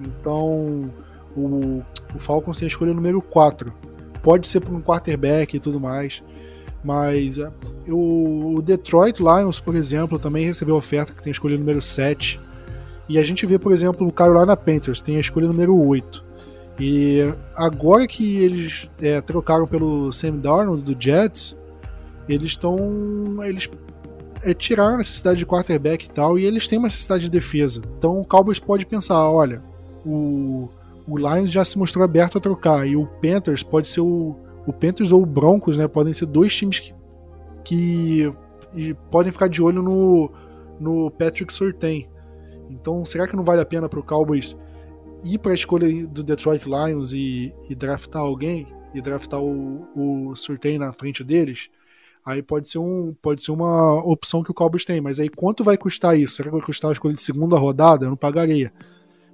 Então, o, o Falcons tem a escolha número 4. Pode ser para um quarterback e tudo mais. Mas é, o Detroit Lions, por exemplo, também recebeu oferta que tem a escolha número 7. E a gente vê, por exemplo, o Carolina Panthers tem a escolha número 8. E agora que eles é, trocaram pelo Sam Darnold do Jets, eles estão. Eles é, tiraram a necessidade de quarterback e tal, e eles têm uma necessidade de defesa. Então o Cowboys pode pensar: olha, o, o Lions já se mostrou aberto a trocar. E o Panthers pode ser o. O Panthers ou o Broncos, né? Podem ser dois times que, que podem ficar de olho no, no Patrick Surtain. Então, será que não vale a pena para o Cowboys ir para a escolha do Detroit Lions e, e, draftar alguém? E draftar o, o Surtain na frente deles? Aí pode ser, um, pode ser uma opção que o Cowboys tem. Mas aí quanto vai custar isso? Será que vai custar a escolha de segunda rodada? Eu não pagaria.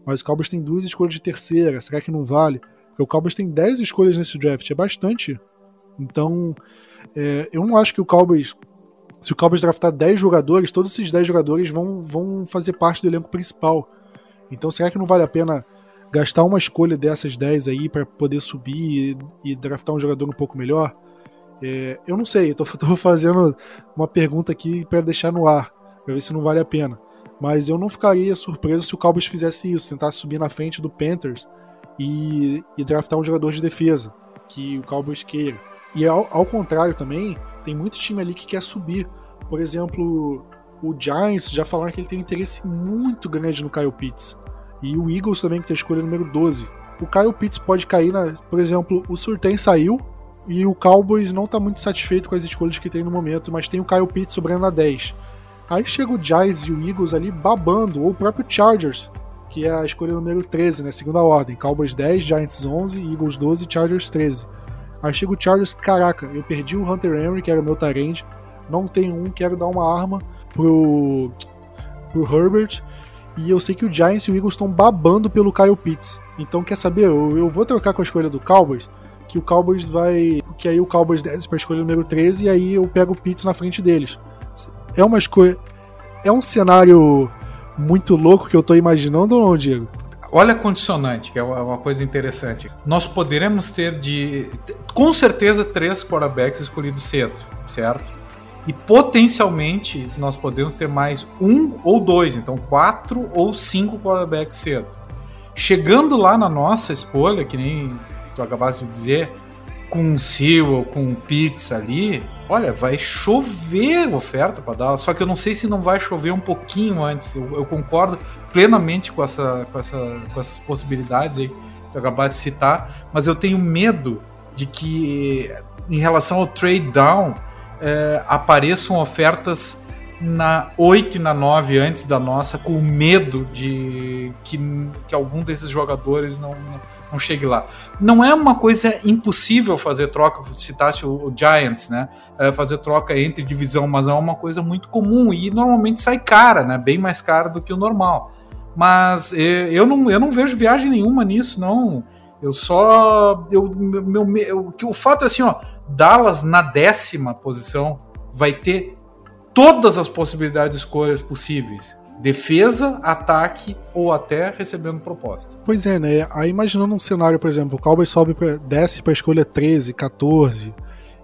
Mas o Cowboys tem duas escolhas de terceira, será que não vale? Porque o Cowboys tem 10 escolhas nesse draft, é bastante. Então, é, eu não acho que o Cowboys. Se o Cowboys draftar 10 jogadores, todos esses 10 jogadores vão, vão fazer parte do elenco principal. Então, será que não vale a pena gastar uma escolha dessas 10 aí para poder subir e, e, draftar um jogador um pouco melhor? É, eu não sei, tô fazendo uma pergunta aqui para deixar no ar, para ver se não vale a pena. Mas eu não ficaria surpreso se o Cowboys fizesse isso, tentasse subir na frente do Panthers e, e draftar um jogador de defesa que o Cowboys queira. E ao, ao, contrário também, tem muito time ali que quer subir. Por exemplo, o Giants já falaram que ele tem interesse muito grande no Kyle Pitts. E o Eagles também, que tem a escolha número 12. O Kyle Pitts pode cair na. Por exemplo, o Surtain saiu e o Cowboys não está muito satisfeito com as escolhas que tem no momento, mas tem o Kyle Pitts sobrando na 10. Aí chega o Giants e o Eagles ali babando, ou o próprio Chargers, que é a escolha número 13, né? Segunda ordem. Cowboys 10, Giants 11, Eagles 12, Chargers 13. Aí chega o Chargers, caraca, eu perdi o Hunter Henry, que era o meu Tyrande, não tenho um, quero dar uma arma pro, pro Herbert, e eu sei que o Giants e o Eagles estão babando pelo Kyle Pitts. Então, quer saber? Eu, eu, vou trocar com a escolha do Cowboys, que o Cowboys vai. Que aí o Cowboys desce pra escolha número 13 e aí eu pego o Pitts na frente deles é uma escolha. É um cenário muito louco que eu tô imaginando ou não, Diego? Olha a condicionante, que é uma coisa interessante. Nós poderemos ter de. Com certeza, três quarterbacks escolhidos cedo, certo? E potencialmente nós podemos ter mais um ou dois, então quatro ou cinco quarterbacks cedo. Chegando lá na nossa escolha, que nem tu acabaste de dizer, com um Sewell, com um Pizza ali, olha, vai chover oferta para dar. Só que eu não sei se não vai chover um pouquinho antes. Eu, eu concordo plenamente com, essa, com, essa, com essas possibilidades aí que eu acabaste de citar, mas eu tenho medo de que, em relação ao trade down, é, apareçam ofertas na 8 e na 9 antes da nossa, com medo de que, que algum desses jogadores não, não não chegue lá. Não é uma coisa impossível fazer troca, citasse o, o Giants, né? É fazer troca entre divisão, mas é uma coisa muito comum e normalmente sai cara, né? Bem mais cara do que o normal. Mas eu não, eu não vejo viagem nenhuma nisso, não. Eu só. Eu, meu, meu, o fato é assim, ó. Dallas na décima posição vai ter todas as possibilidades de escolhas possíveis defesa, ataque ou até recebendo proposta. Pois é, né? Aí imaginando um cenário, por exemplo, o Cowboys sobe pra, desce para escolha 13, 14.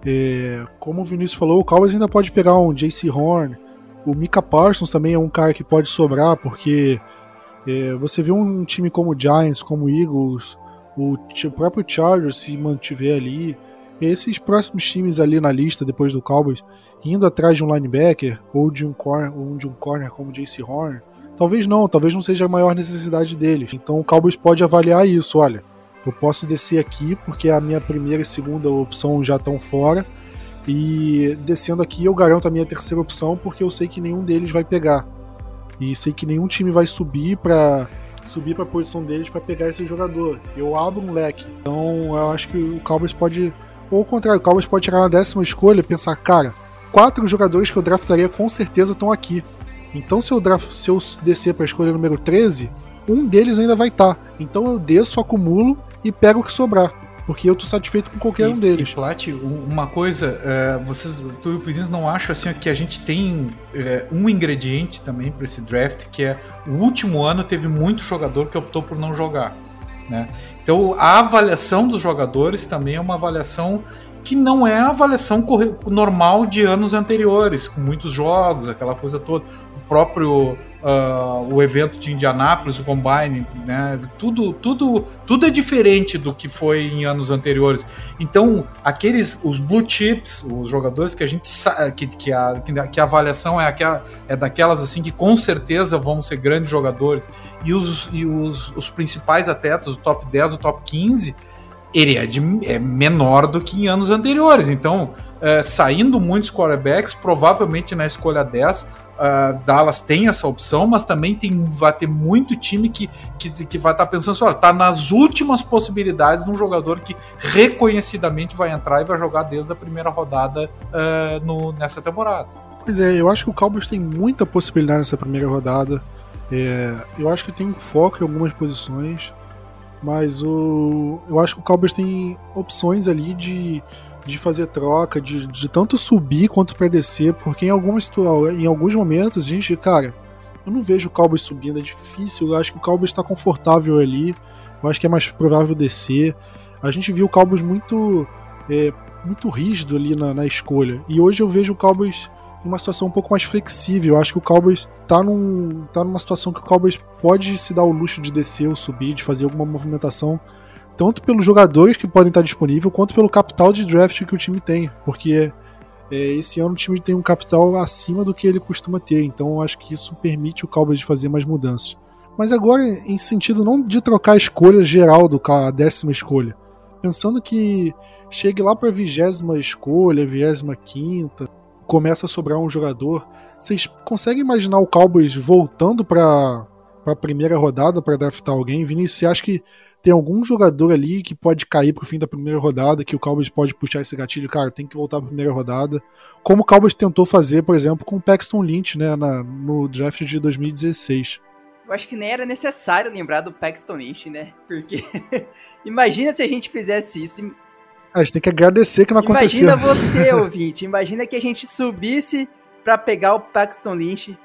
É, como o Vinícius falou, o Cowboys ainda pode pegar um JC Horn. O Mika Parsons também é um cara que pode sobrar, porque é, você vê um time como o Giants, como o Eagles, o, o próprio Chargers se mantiver ali. Esses próximos times ali na lista, depois do Cowboys, indo atrás de um linebacker ou de um corner, ou de um corner como Jace Horn, talvez não, talvez não seja a maior necessidade deles. Então o Cowboys pode avaliar isso, olha, eu posso descer aqui porque a minha primeira e segunda opção já estão fora e descendo aqui eu garanto a minha terceira opção porque eu sei que nenhum deles vai pegar. E sei que nenhum time vai subir para subir para a posição deles para pegar esse jogador. Eu abro um leque. Então eu acho que o Cowboys pode. Ou ao contrário, o Cowboys pode chegar na décima escolha e pensar, cara, quatro jogadores que eu draftaria com certeza estão aqui. Então se eu, draft, se eu descer para a escolha número 13, um deles ainda vai estar. Tá. Então eu desço, acumulo e pego o que sobrar. Porque eu tô satisfeito com qualquer e, um deles. E Plat, uma coisa, é, vocês, tu e o Vinícius não acham assim que a gente tem é, um ingrediente também para esse draft, que é o último ano teve muito jogador que optou por não jogar, né? Então a avaliação dos jogadores também é uma avaliação que não é a avaliação normal de anos anteriores, com muitos jogos, aquela coisa toda. O próprio uh, o evento de Indianápolis, o Combine, né? Tudo, tudo, tudo é diferente do que foi em anos anteriores. Então, aqueles, os blue chips, os jogadores que a gente sabe que, que, a, que a avaliação é, aquela, é daquelas assim que com certeza vão ser grandes jogadores, e os, e os, os principais atletas, o top 10, o top 15, ele é, de, é menor do que em anos anteriores. Então, é, saindo muitos quarterbacks, provavelmente na escolha 10 uh, Dallas tem essa opção, mas também tem, vai ter muito time que, que, que vai estar tá pensando assim, olha, tá nas últimas possibilidades de um jogador que reconhecidamente vai entrar e vai jogar desde a primeira rodada uh, no, nessa temporada. Pois é, eu acho que o Cowboys tem muita possibilidade nessa primeira rodada. É, eu acho que tem um foco em algumas posições, mas o, eu acho que o Cowboys tem opções ali de de fazer troca, de, de tanto subir quanto para descer, porque em algumas em alguns momentos, gente, cara, eu não vejo o Cowboys subindo, é difícil, eu acho que o Cowboys está confortável ali, eu acho que é mais provável descer. A gente viu o Cowboys muito é, muito rígido ali na, na, escolha, e hoje eu vejo o Cowboys uma situação um pouco mais flexível. Eu acho que o Cowboys tá, num, tá numa situação que o Cowboys pode se dar o luxo de descer ou subir, de fazer alguma movimentação tanto pelos jogadores que podem estar disponíveis, quanto pelo capital de draft que o time tem, porque é, esse ano o time tem um capital acima do que ele costuma ter, então eu acho que isso permite o Cowboys fazer mais mudanças. Mas agora, em sentido não de trocar a escolha geral do a décima escolha, pensando que chegue lá para a vigésima escolha, vigésima quinta, começa a sobrar um jogador, vocês conseguem imaginar o Cowboys voltando para a primeira rodada para draftar alguém? Vinícius, você acha que tem algum jogador ali que pode cair pro fim da primeira rodada, que o Cowboys pode puxar esse gatilho, cara, tem que voltar pra primeira rodada. Como o Cowboys tentou fazer, por exemplo, com o Paxton Lynch, né, na, no draft de 2016. Eu acho que nem era necessário lembrar do Paxton Lynch, né? Porque imagina se a gente fizesse isso. A gente tem que agradecer que não aconteceu. Imagina você, ouvinte. Imagina que a gente subisse para pegar o Paxton Lynch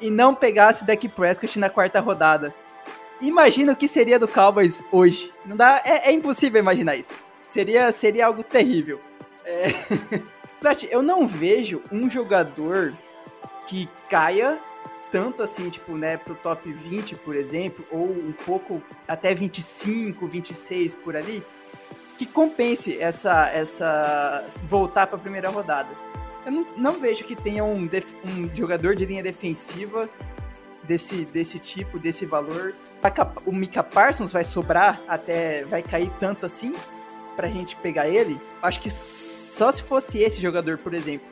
e não pegasse o Dak Prescott na quarta rodada. Imagina o que seria do Cowboys hoje. Não dá, é, é impossível imaginar isso. Seria, seria algo terrível. É... Prat, eu não vejo um jogador que caia tanto assim, tipo, né, pro top 20, por exemplo, ou um pouco até 25, 26 por ali, que compense essa essa voltar para a primeira rodada. Eu não, não vejo que tenha um, def, um jogador de linha defensiva desse, desse tipo, desse valor. O Mika Parsons vai sobrar até. vai cair tanto assim pra gente pegar ele. Acho que só se fosse esse jogador, por exemplo.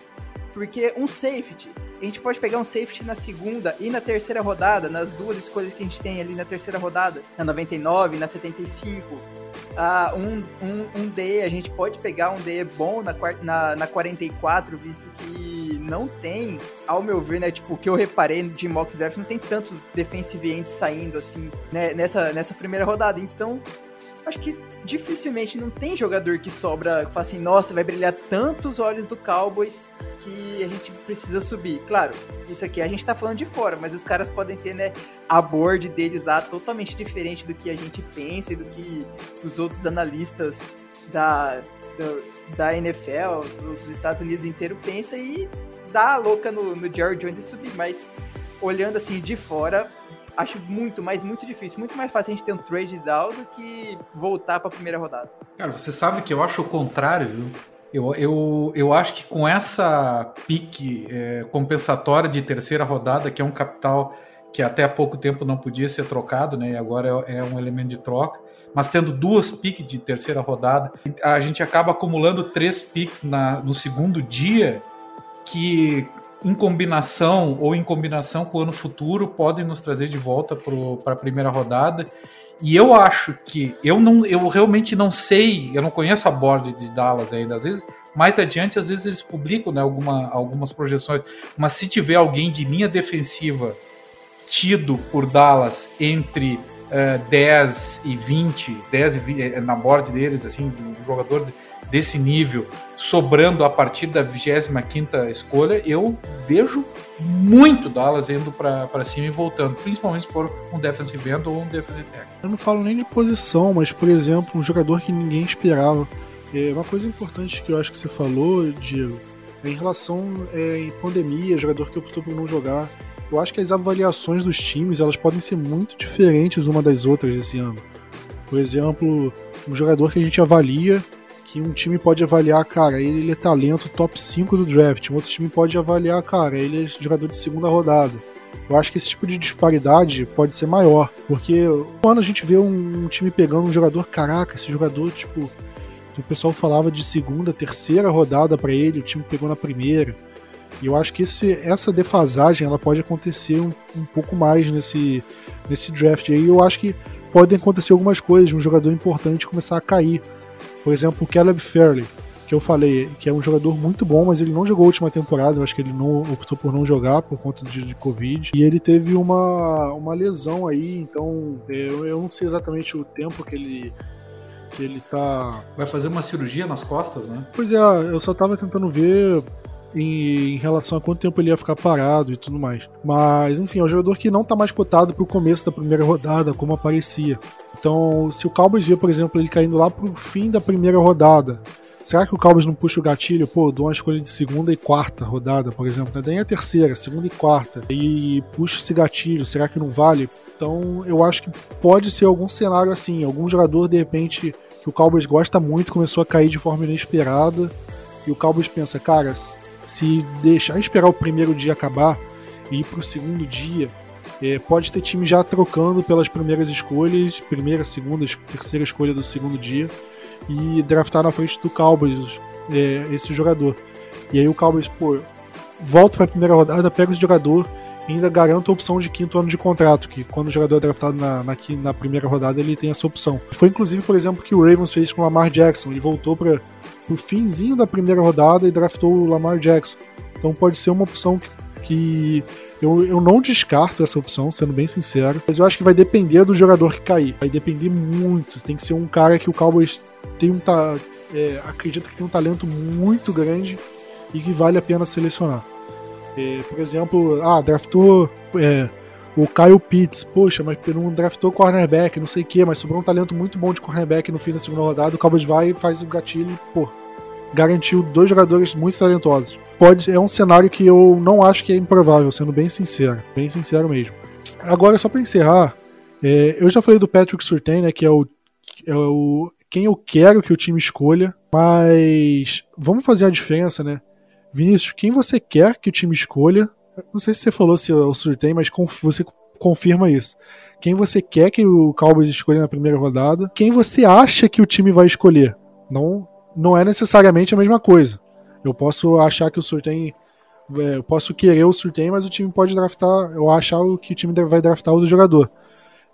Porque um safety, a gente pode pegar um safety na segunda e na terceira rodada, nas duas escolhas que a gente tem ali na terceira rodada, na 99, na 75 uh, um, um, um D, a gente pode pegar um D bom na, na, na 44, visto que não tem, ao meu ver, né, tipo, o que eu reparei de mock draft, não tem tantos defensive ends saindo, assim, né, nessa, nessa primeira rodada, então acho que dificilmente não tem jogador que sobra, que fala assim, nossa, vai brilhar tantos olhos do Cowboys que a gente precisa subir. Claro, isso aqui a gente tá falando de fora, mas os caras podem ter, né, a board deles lá totalmente diferente do que a gente pensa e do que os outros analistas da, da, da NFL, dos Estados Unidos inteiro pensam e dá a louca no, no Jerry Jones subir, mas olhando assim de fora, acho muito, mas muito difícil. Muito mais fácil a gente ter um trade down do que voltar para a primeira rodada. Cara, você sabe que eu acho o contrário, viu? Eu, eu, eu acho que com essa pique é, compensatória de terceira rodada, que é um capital que até há pouco tempo não podia ser trocado, né? E agora é, é um elemento de troca. Mas tendo duas piques de terceira rodada, a gente acaba acumulando três piques no segundo dia, que em combinação ou em combinação com o ano futuro, podem nos trazer de volta para a primeira rodada. E eu acho que eu não, eu realmente não sei, eu não conheço a board de Dallas ainda. Às vezes, mais adiante, às vezes eles publicam né, alguma, algumas projeções. Mas se tiver alguém de linha defensiva tido por Dallas entre uh, eh, 10 e 20, 10 e 20, eh, na board deles, assim, um jogador desse nível sobrando a partir da 25 escolha, eu vejo muito Dallas indo para cima e voltando, principalmente se for um defensive end ou um defensive tackle. Eu não falo nem de posição, mas por exemplo, um jogador que ninguém esperava. É uma coisa importante que eu acho que você falou, Diego, é em relação é, em pandemia, jogador que optou por não jogar. Eu acho que as avaliações dos times elas podem ser muito diferentes uma das outras esse ano. Por exemplo, um jogador que a gente avalia que um time pode avaliar, cara, ele, ele é talento top 5 do draft, um outro time pode avaliar, cara, ele é jogador de segunda rodada. Eu acho que esse tipo de disparidade pode ser maior, porque quando a gente vê um, um time pegando um jogador, caraca, esse jogador, tipo, o pessoal falava de segunda, terceira rodada para ele, o time pegou na primeira. E eu acho que esse, essa defasagem ela pode acontecer um, um pouco mais nesse, nesse draft. E aí eu acho que podem acontecer algumas coisas, um jogador importante começar a cair. Por exemplo, o Caleb Fairley, que eu falei, que é um jogador muito bom, mas ele não jogou a última temporada, eu acho que ele não optou por não jogar por conta de, de Covid. E ele teve uma, uma lesão aí, então eu, eu não sei exatamente o tempo que ele que ele tá. Vai fazer uma cirurgia nas costas, né? Pois é, eu só tava tentando ver em, em, relação a quanto tempo ele ia ficar parado e tudo mais. Mas, enfim, é um jogador que não tá mais cotado pro começo da primeira rodada, como aparecia. Então, se o Cowboys vê, por exemplo, ele caindo lá pro fim da primeira rodada, será que o Cowboys não puxa o gatilho? Pô, dou uma escolha de segunda e quarta rodada, por exemplo, né? Daí a terceira, segunda e quarta, e puxa esse gatilho, será que não vale? Então, eu acho que pode ser algum cenário assim, algum jogador, de repente, que o Cowboys gosta muito, começou a cair de forma inesperada, e o Cowboys pensa, cara, se deixar esperar o primeiro dia acabar e ir pro segundo dia, é, pode ter time já trocando pelas primeiras escolhas, primeira, segunda, terceira escolha do segundo dia, e draftar na frente do Cowboys é, esse jogador. E aí o Cowboys, pô, volta pra primeira rodada, pega esse jogador ainda garanta a opção de quinto ano de contrato, que quando o jogador é draftado na, na, na primeira rodada, ele tem essa opção. Foi inclusive, por exemplo, que o Ravens fez com o Lamar Jackson. Ele voltou para o finzinho da primeira rodada e draftou o Lamar Jackson. Então pode ser uma opção que, que eu, eu não descarto essa opção, sendo bem sincero, mas eu acho que vai depender do jogador que cair. Vai depender muito. Tem que ser um cara que o Cowboys tem um ta, é, acredita que tem um talento muito grande e que vale a pena selecionar. É, por exemplo, ah, draftou é, o Kyle Pitts, poxa, mas não draftou cornerback, não sei o que, mas sobrou um talento muito bom de cornerback no fim da segunda rodada. O Cowboys vai e faz o gatilho e, pô, garantiu dois jogadores muito talentosos. Pode, é um cenário que eu não acho que é improvável, sendo bem sincero, bem sincero mesmo. Agora, só para encerrar, é, eu já falei do Patrick Surtain, né, que é o, é o quem eu quero que o time escolha, mas vamos fazer a diferença, né? Vinícius, quem você quer que o time escolha? Não sei se você falou se o Surtain, mas você confirma isso. Quem você quer que o Cowboys escolha na primeira rodada? Quem você acha que o time vai escolher? Não não é necessariamente a mesma coisa. Eu posso achar que o Surtain. É, eu posso querer o Surtain, mas o time pode draftar. Eu achar que o time vai draftar o do jogador.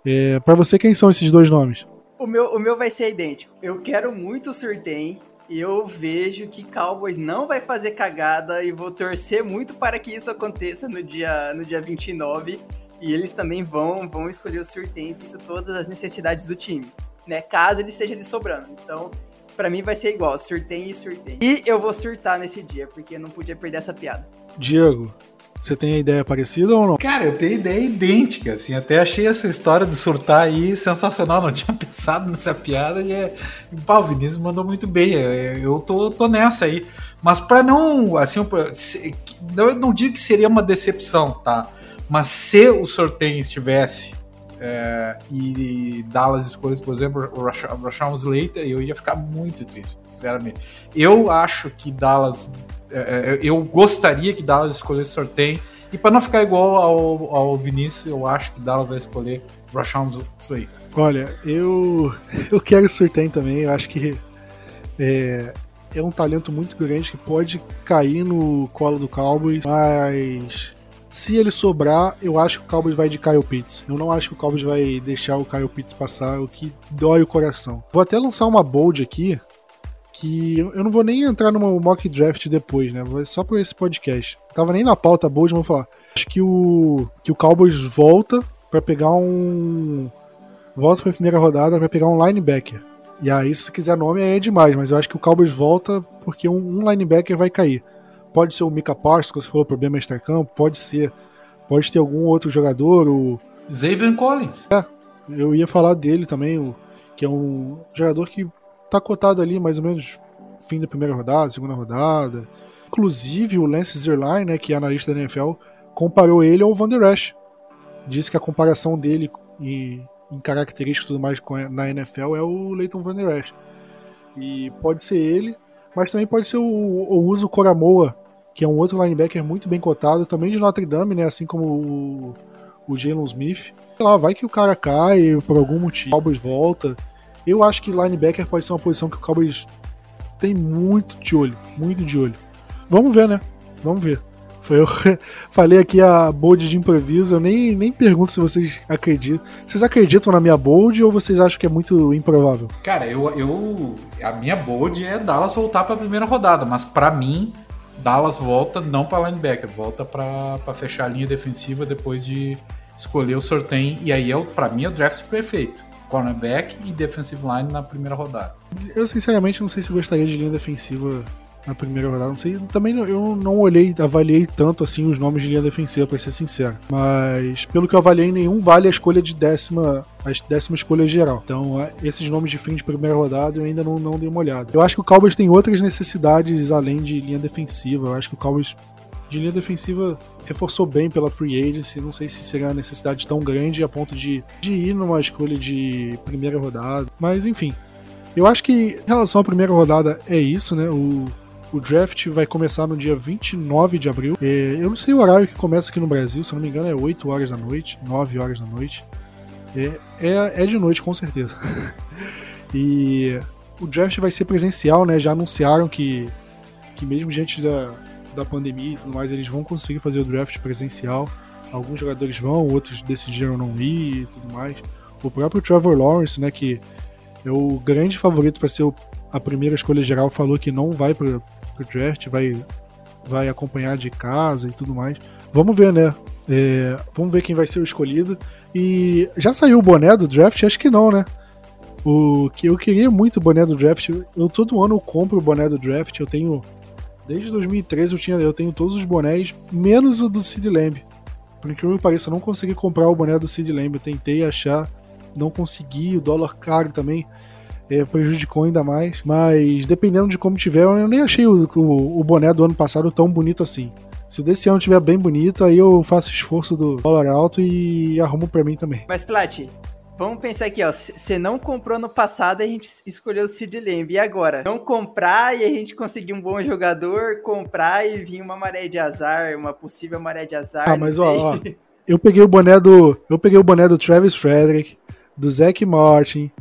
É, para você, quem são esses dois nomes? O meu, o meu vai ser idêntico. Eu quero muito o Surtain. Eu vejo que Cowboys não vai fazer cagada e vou torcer muito para que isso aconteça no dia, no dia 29. E eles também vão, vão escolher o Surtain, visto todas as necessidades do time, né? Caso ele esteja ali sobrando. Então, para mim vai ser igual, surtei e surtei. E eu vou surtar nesse dia, porque não podia perder essa piada. Diego, você tem a ideia parecida ou não? Cara, eu tenho ideia idêntica, assim. Até achei essa história de surtar aí sensacional. Não tinha pensado nessa piada e é. Pá, o Vinícius mandou muito bem. Eu tô, tô nessa aí. Mas para não. Assim, eu não digo que seria uma decepção, tá? Mas se o sorteio estivesse é, e Dallas escolhesse, por exemplo, o Rashawn Slater, eu ia ficar muito triste, sinceramente. Eu acho que Dallas. É, é eu gostaria que Dallas escolhesse sorteio. E para não ficar igual ao, ao Vinícius, eu acho que Dallas vai escolher Rashawn Slater. Olha, eu, eu quero sorteio também. Eu acho que é, é um talento muito grande que pode cair no colo do Cowboys, mas se ele sobrar, eu acho que o Cowboys vai de Kyle Pitts. Eu não acho que o Cowboys vai deixar o Kyle Pitts passar, o que dói o coração. Vou até lançar uma bold aqui, que eu não vou nem entrar numa mock draft depois, né? Só por esse podcast. tava nem na pauta mas vou falar. Acho que o que o Cowboys volta para pegar um volta para primeira rodada para pegar um linebacker. E aí, se quiser nome, aí é demais, mas eu acho que o Cowboys volta porque um, um linebacker vai cair. Pode ser o Mika Parsons, que você falou, problema extra-campo, pode ser. Pode ter algum outro jogador, o. Zayvon Collins. É, eu ia falar dele também, o, que é um jogador que tá cotado ali mais ou menos fim da primeira rodada, segunda rodada. Inclusive, o Lance Zerline, né, que é analista da NFL, comparou ele ao Van Der Esch. Disse que a comparação dele e em características e tudo mais na NFL é o Leighton Van Der Esch. E pode ser ele, mas também pode ser o, o Uso Coramoa, que é um outro linebacker muito bem cotado, também de Notre Dame, né? Assim como o, o Jalen Smith. Sei lá, vai que o cara cai por algum motivo, o Cowboys volta. Eu acho que linebacker pode ser uma posição que o Cowboys tem muito de olho, muito de olho. Vamos ver, né? Vamos ver. Foi eu falei aqui a bold de improviso, eu nem, nem pergunto se vocês acreditam. Vocês acreditam na minha bold ou vocês acham que é muito improvável? Cara, eu, eu a minha bold é Dallas voltar para a primeira rodada, mas para mim Dallas volta não para linebacker, volta para fechar a linha defensiva depois de escolher o sorteio e aí é para mim é o draft perfeito. Cornerback e defensive line na primeira rodada. Eu sinceramente não sei se gostaria de linha defensiva na primeira rodada. Não sei, também eu não olhei, avaliei tanto assim os nomes de linha defensiva, para ser sincero. Mas pelo que eu avaliei, nenhum vale a escolha de décima, a décima escolha geral. Então, esses nomes de fim de primeira rodada eu ainda não, não dei uma olhada. Eu acho que o Cowboys tem outras necessidades além de linha defensiva. Eu acho que o Cowboys de linha defensiva reforçou bem pela free agency. Não sei se será uma necessidade tão grande a ponto de, de ir numa escolha de primeira rodada. Mas enfim, eu acho que em relação à primeira rodada é isso, né? O, o draft vai começar no dia 29 de abril. É, eu não sei o horário que começa aqui no Brasil, se não me engano é 8 horas da noite, 9 horas da noite. É, é, é de noite, com certeza. e o draft vai ser presencial, né? Já anunciaram que, que mesmo diante da, da pandemia e tudo mais, eles vão conseguir fazer o draft presencial. Alguns jogadores vão, outros decidiram não ir e tudo mais. O próprio Trevor Lawrence, né, que é o grande favorito para ser o, a primeira escolha geral, falou que não vai para pro draft, vai, vai acompanhar de casa e tudo mais. Vamos ver, né? É, vamos ver quem vai ser o escolhido. E já saiu o boné do draft? Acho que não, né? O que eu queria muito o boné do draft. Eu todo ano eu compro o boné do draft. Eu tenho desde 2013 eu tinha eu tenho todos os bonés menos o do Sid Lamb. Por incrível que pareça, eu não consegui comprar o boné do Sid Lamb. Eu tentei achar, não consegui. O dólar caro também é, prejudicou ainda mais. Mas dependendo de como tiver, eu nem achei o, o, o, boné do ano passado tão bonito assim. Se o desse ano tiver bem bonito, aí eu faço esforço do dólar alto e arrumo pra mim também. Mas, Plat, vamos pensar aqui, ó. Você não comprou no passado, a gente escolheu o Sid Lamb. E agora? Não comprar e a gente conseguir um bom jogador, comprar e vir uma maré de azar, uma possível maré de azar. Ah, mas ó, ó, eu peguei o boné do. Eu peguei o boné do Travis Frederick, do Zach Martin,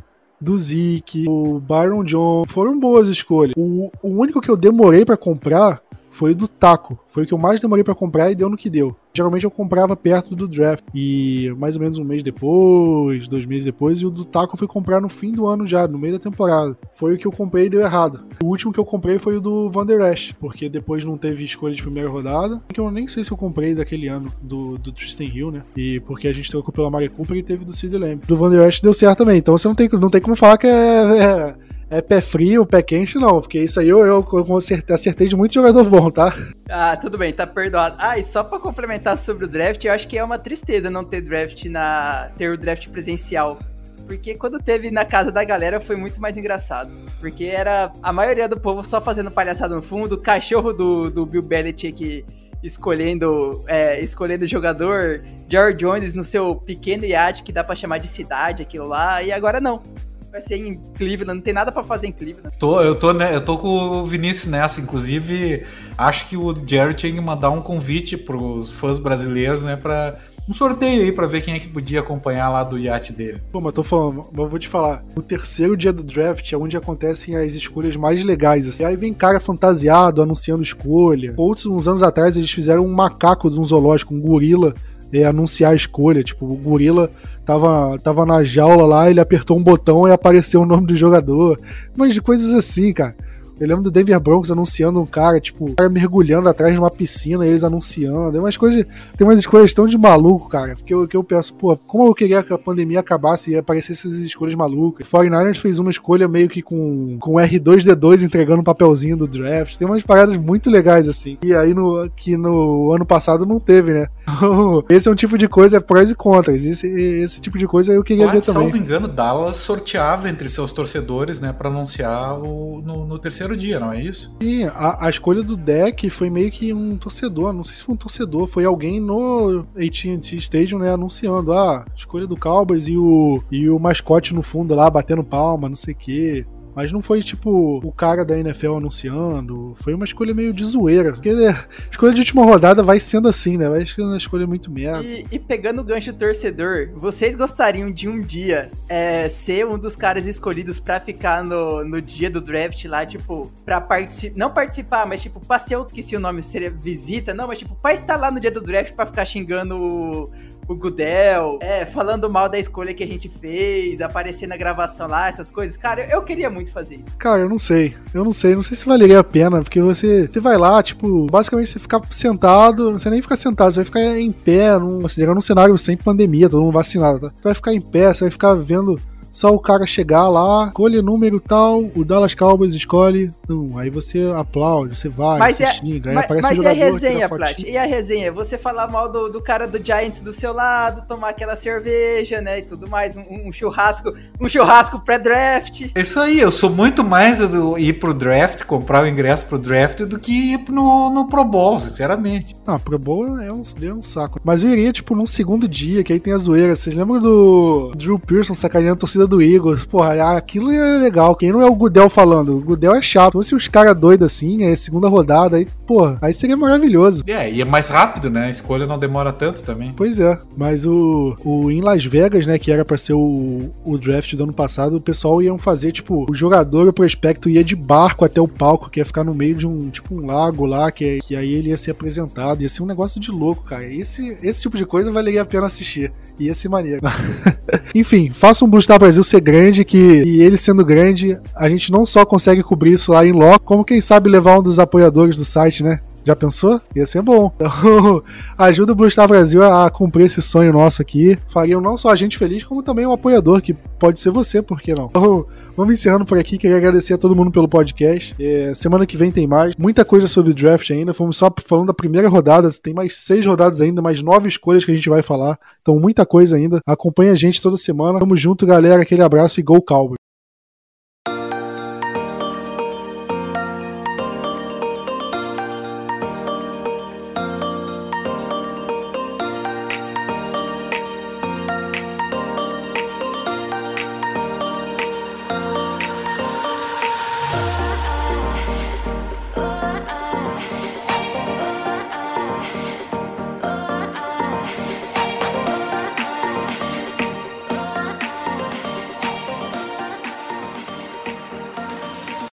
do Zeke, o Byron Jones, foram boas escolhas. O, o único que eu demorei para comprar foi o do Taco. Foi o que eu mais demorei para comprar e deu no que deu. Geralmente eu comprava perto do draft. E mais ou menos um mês depois, dois meses depois, e o do Taco eu fui comprar no fim do ano já, no meio da temporada. Foi o que eu comprei e deu errado. O último que eu comprei foi o do Van Der Esch, porque depois não teve escolha de primeira rodada. Que eu nem sei se eu comprei daquele ano, do, do Tristan Hill, né? E porque a gente trocou pela Mari Cooper e teve do Sid Lamb. Do Van Der Esch deu certo também. Então você não tem, não tem como falar que é, é é pé frio, pé quente, não, porque isso aí eu, eu, eu acertei de muito jogador bom, tá? Ah, tudo bem, tá perdoado. Ah, e só pra complementar sobre o draft, eu acho que é uma tristeza não ter draft na. ter o draft presencial. Porque quando teve na casa da galera foi muito mais engraçado. Porque era a maioria do povo só fazendo palhaçada no fundo, o cachorro do, do Bill Belichick escolhendo é, escolhendo jogador, George Jones no seu pequeno iate que dá para chamar de cidade, aquilo lá, e agora não vai ser em Cleveland, não tem nada para fazer em Cleveland. Tô, eu, tô, né, eu tô com o Vinícius nessa, inclusive acho que o Jerry tinha que mandar um convite pros fãs brasileiros, né, pra um sorteio aí pra ver quem é que podia acompanhar lá do iate dele. Pô, mas tô falando, mas eu vou te falar. O terceiro dia do draft é onde acontecem as escolhas mais legais. Assim. Aí vem cara fantasiado anunciando escolha. Outros, uns anos atrás, eles fizeram um macaco de um zoológico, um gorila, é, anunciar a escolha. Tipo, o gorila tava, tava na jaula lá, ele apertou um botão e apareceu o nome do jogador. Mas de coisas assim, cara. Eu lembro do Denver Broncos anunciando um cara, tipo, um cara mergulhando atrás de uma piscina, eles anunciando. É umas coisas. Tem umas escolhas tão de maluco, cara. Que eu, que eu penso, pô, como eu queria que a pandemia acabasse e aparecesse essas escolhas malucas. O 49ers fez uma escolha meio que com, com R2D2 entregando um papelzinho do draft. Tem umas paradas muito legais, assim. E aí, no, que no ano passado não teve, né? esse é um tipo de coisa, é prós e contras. Esse, esse tipo de coisa eu queria ver também. Salvo engano, Dallas sorteava entre seus torcedores, né, pra anunciar o, no, no terceiro terceiro dia, não é isso? Sim, a, a, escolha do deck foi meio que um torcedor, não sei se foi um torcedor, foi alguém no AT&T Stadium, né, anunciando, ah, escolha do Cowboys e o, e o mascote no fundo lá, batendo palma, não sei o quê. Mas não foi tipo o cara da NFL anunciando. Foi uma escolha meio de zoeira. Porque a escolha de última rodada vai sendo assim, né? Vai sendo uma escolha muito merda. E, e pegando o gancho torcedor, vocês gostariam de um dia é, ser um dos caras escolhidos para ficar no, no dia do draft lá, tipo, pra participar. Não participar, mas tipo, pra ser outro que se o nome seria visita, não, mas tipo, pra estar lá no dia do draft pra ficar xingando o o Gudel, é, falando mal da escolha que a gente fez, aparecer na gravação lá, essas coisas. Cara, eu, eu, queria muito fazer isso. Cara, eu não sei. Eu não sei. Não sei se valeria a pena, porque você, você vai lá, tipo, basicamente você fica sentado, você nem fica sentado, você vai ficar em pé, num, num cenário sem pandemia, todo mundo vacinado, tá? Você vai ficar em pé, você vai ficar vendo só o cara chegar lá, escolhe número tal, o Dallas Cowboys escolhe. Não, aí você aplaude, você vai, mas você é, xinga, mas, aí aparece mas o jogador. Mas e a resenha, Plat? E a resenha? Você falar mal do, do cara do Giants do seu lado, tomar aquela cerveja, né? E tudo mais, um, um churrasco, um churrasco pré-draft. Isso aí, eu sou muito mais do ir pro draft, comprar o ingresso pro draft do que ir no, no Pro Bowl, sinceramente. Ah, Pro Bowl é um, é um saco. Mas eu iria, tipo, num segundo dia, que aí tem a zoeira. Vocês lembram do Drew Pearson sacaneando a torcida do Eagles. Porra, aquilo é legal. Quem não é o Gudel falando? O Gudel é chato. Se fosse os caras doidos assim, é segunda rodada, aí, porra, aí seria maravilhoso. É, e é mais rápido, né? A escolha não demora tanto também. Pois é. Mas o, o em Las Vegas, né, que era pra ser o, o draft do ano passado, o pessoal iam fazer, tipo, o jogador, o prospecto ia de barco até o palco, que ia ficar no meio de um, tipo, um lago lá, que, que aí ele ia ser apresentado. Ia ser um negócio de louco, cara. Esse, esse tipo de coisa valeria a pena assistir. Ia ser maneiro. Enfim, faça um Blue Star Brasil ser grande, que e ele sendo grande, a gente não só consegue cobrir isso lá em loco, como quem sabe levar um dos apoiadores do site, né? Já pensou? Ia ser bom. Então, ajuda o Blue Star Brasil a cumprir esse sonho nosso aqui. Fariam não só a gente feliz, como também um apoiador, que pode ser você, por que não? Então, vamos encerrando por aqui. Queria agradecer a todo mundo pelo podcast. É, semana que vem tem mais. Muita coisa sobre draft ainda. Fomos só falando da primeira rodada. Tem mais seis rodadas ainda, mais nove escolhas que a gente vai falar. Então, muita coisa ainda. Acompanha a gente toda semana. Tamo junto, galera. Aquele abraço e Go Cowboy.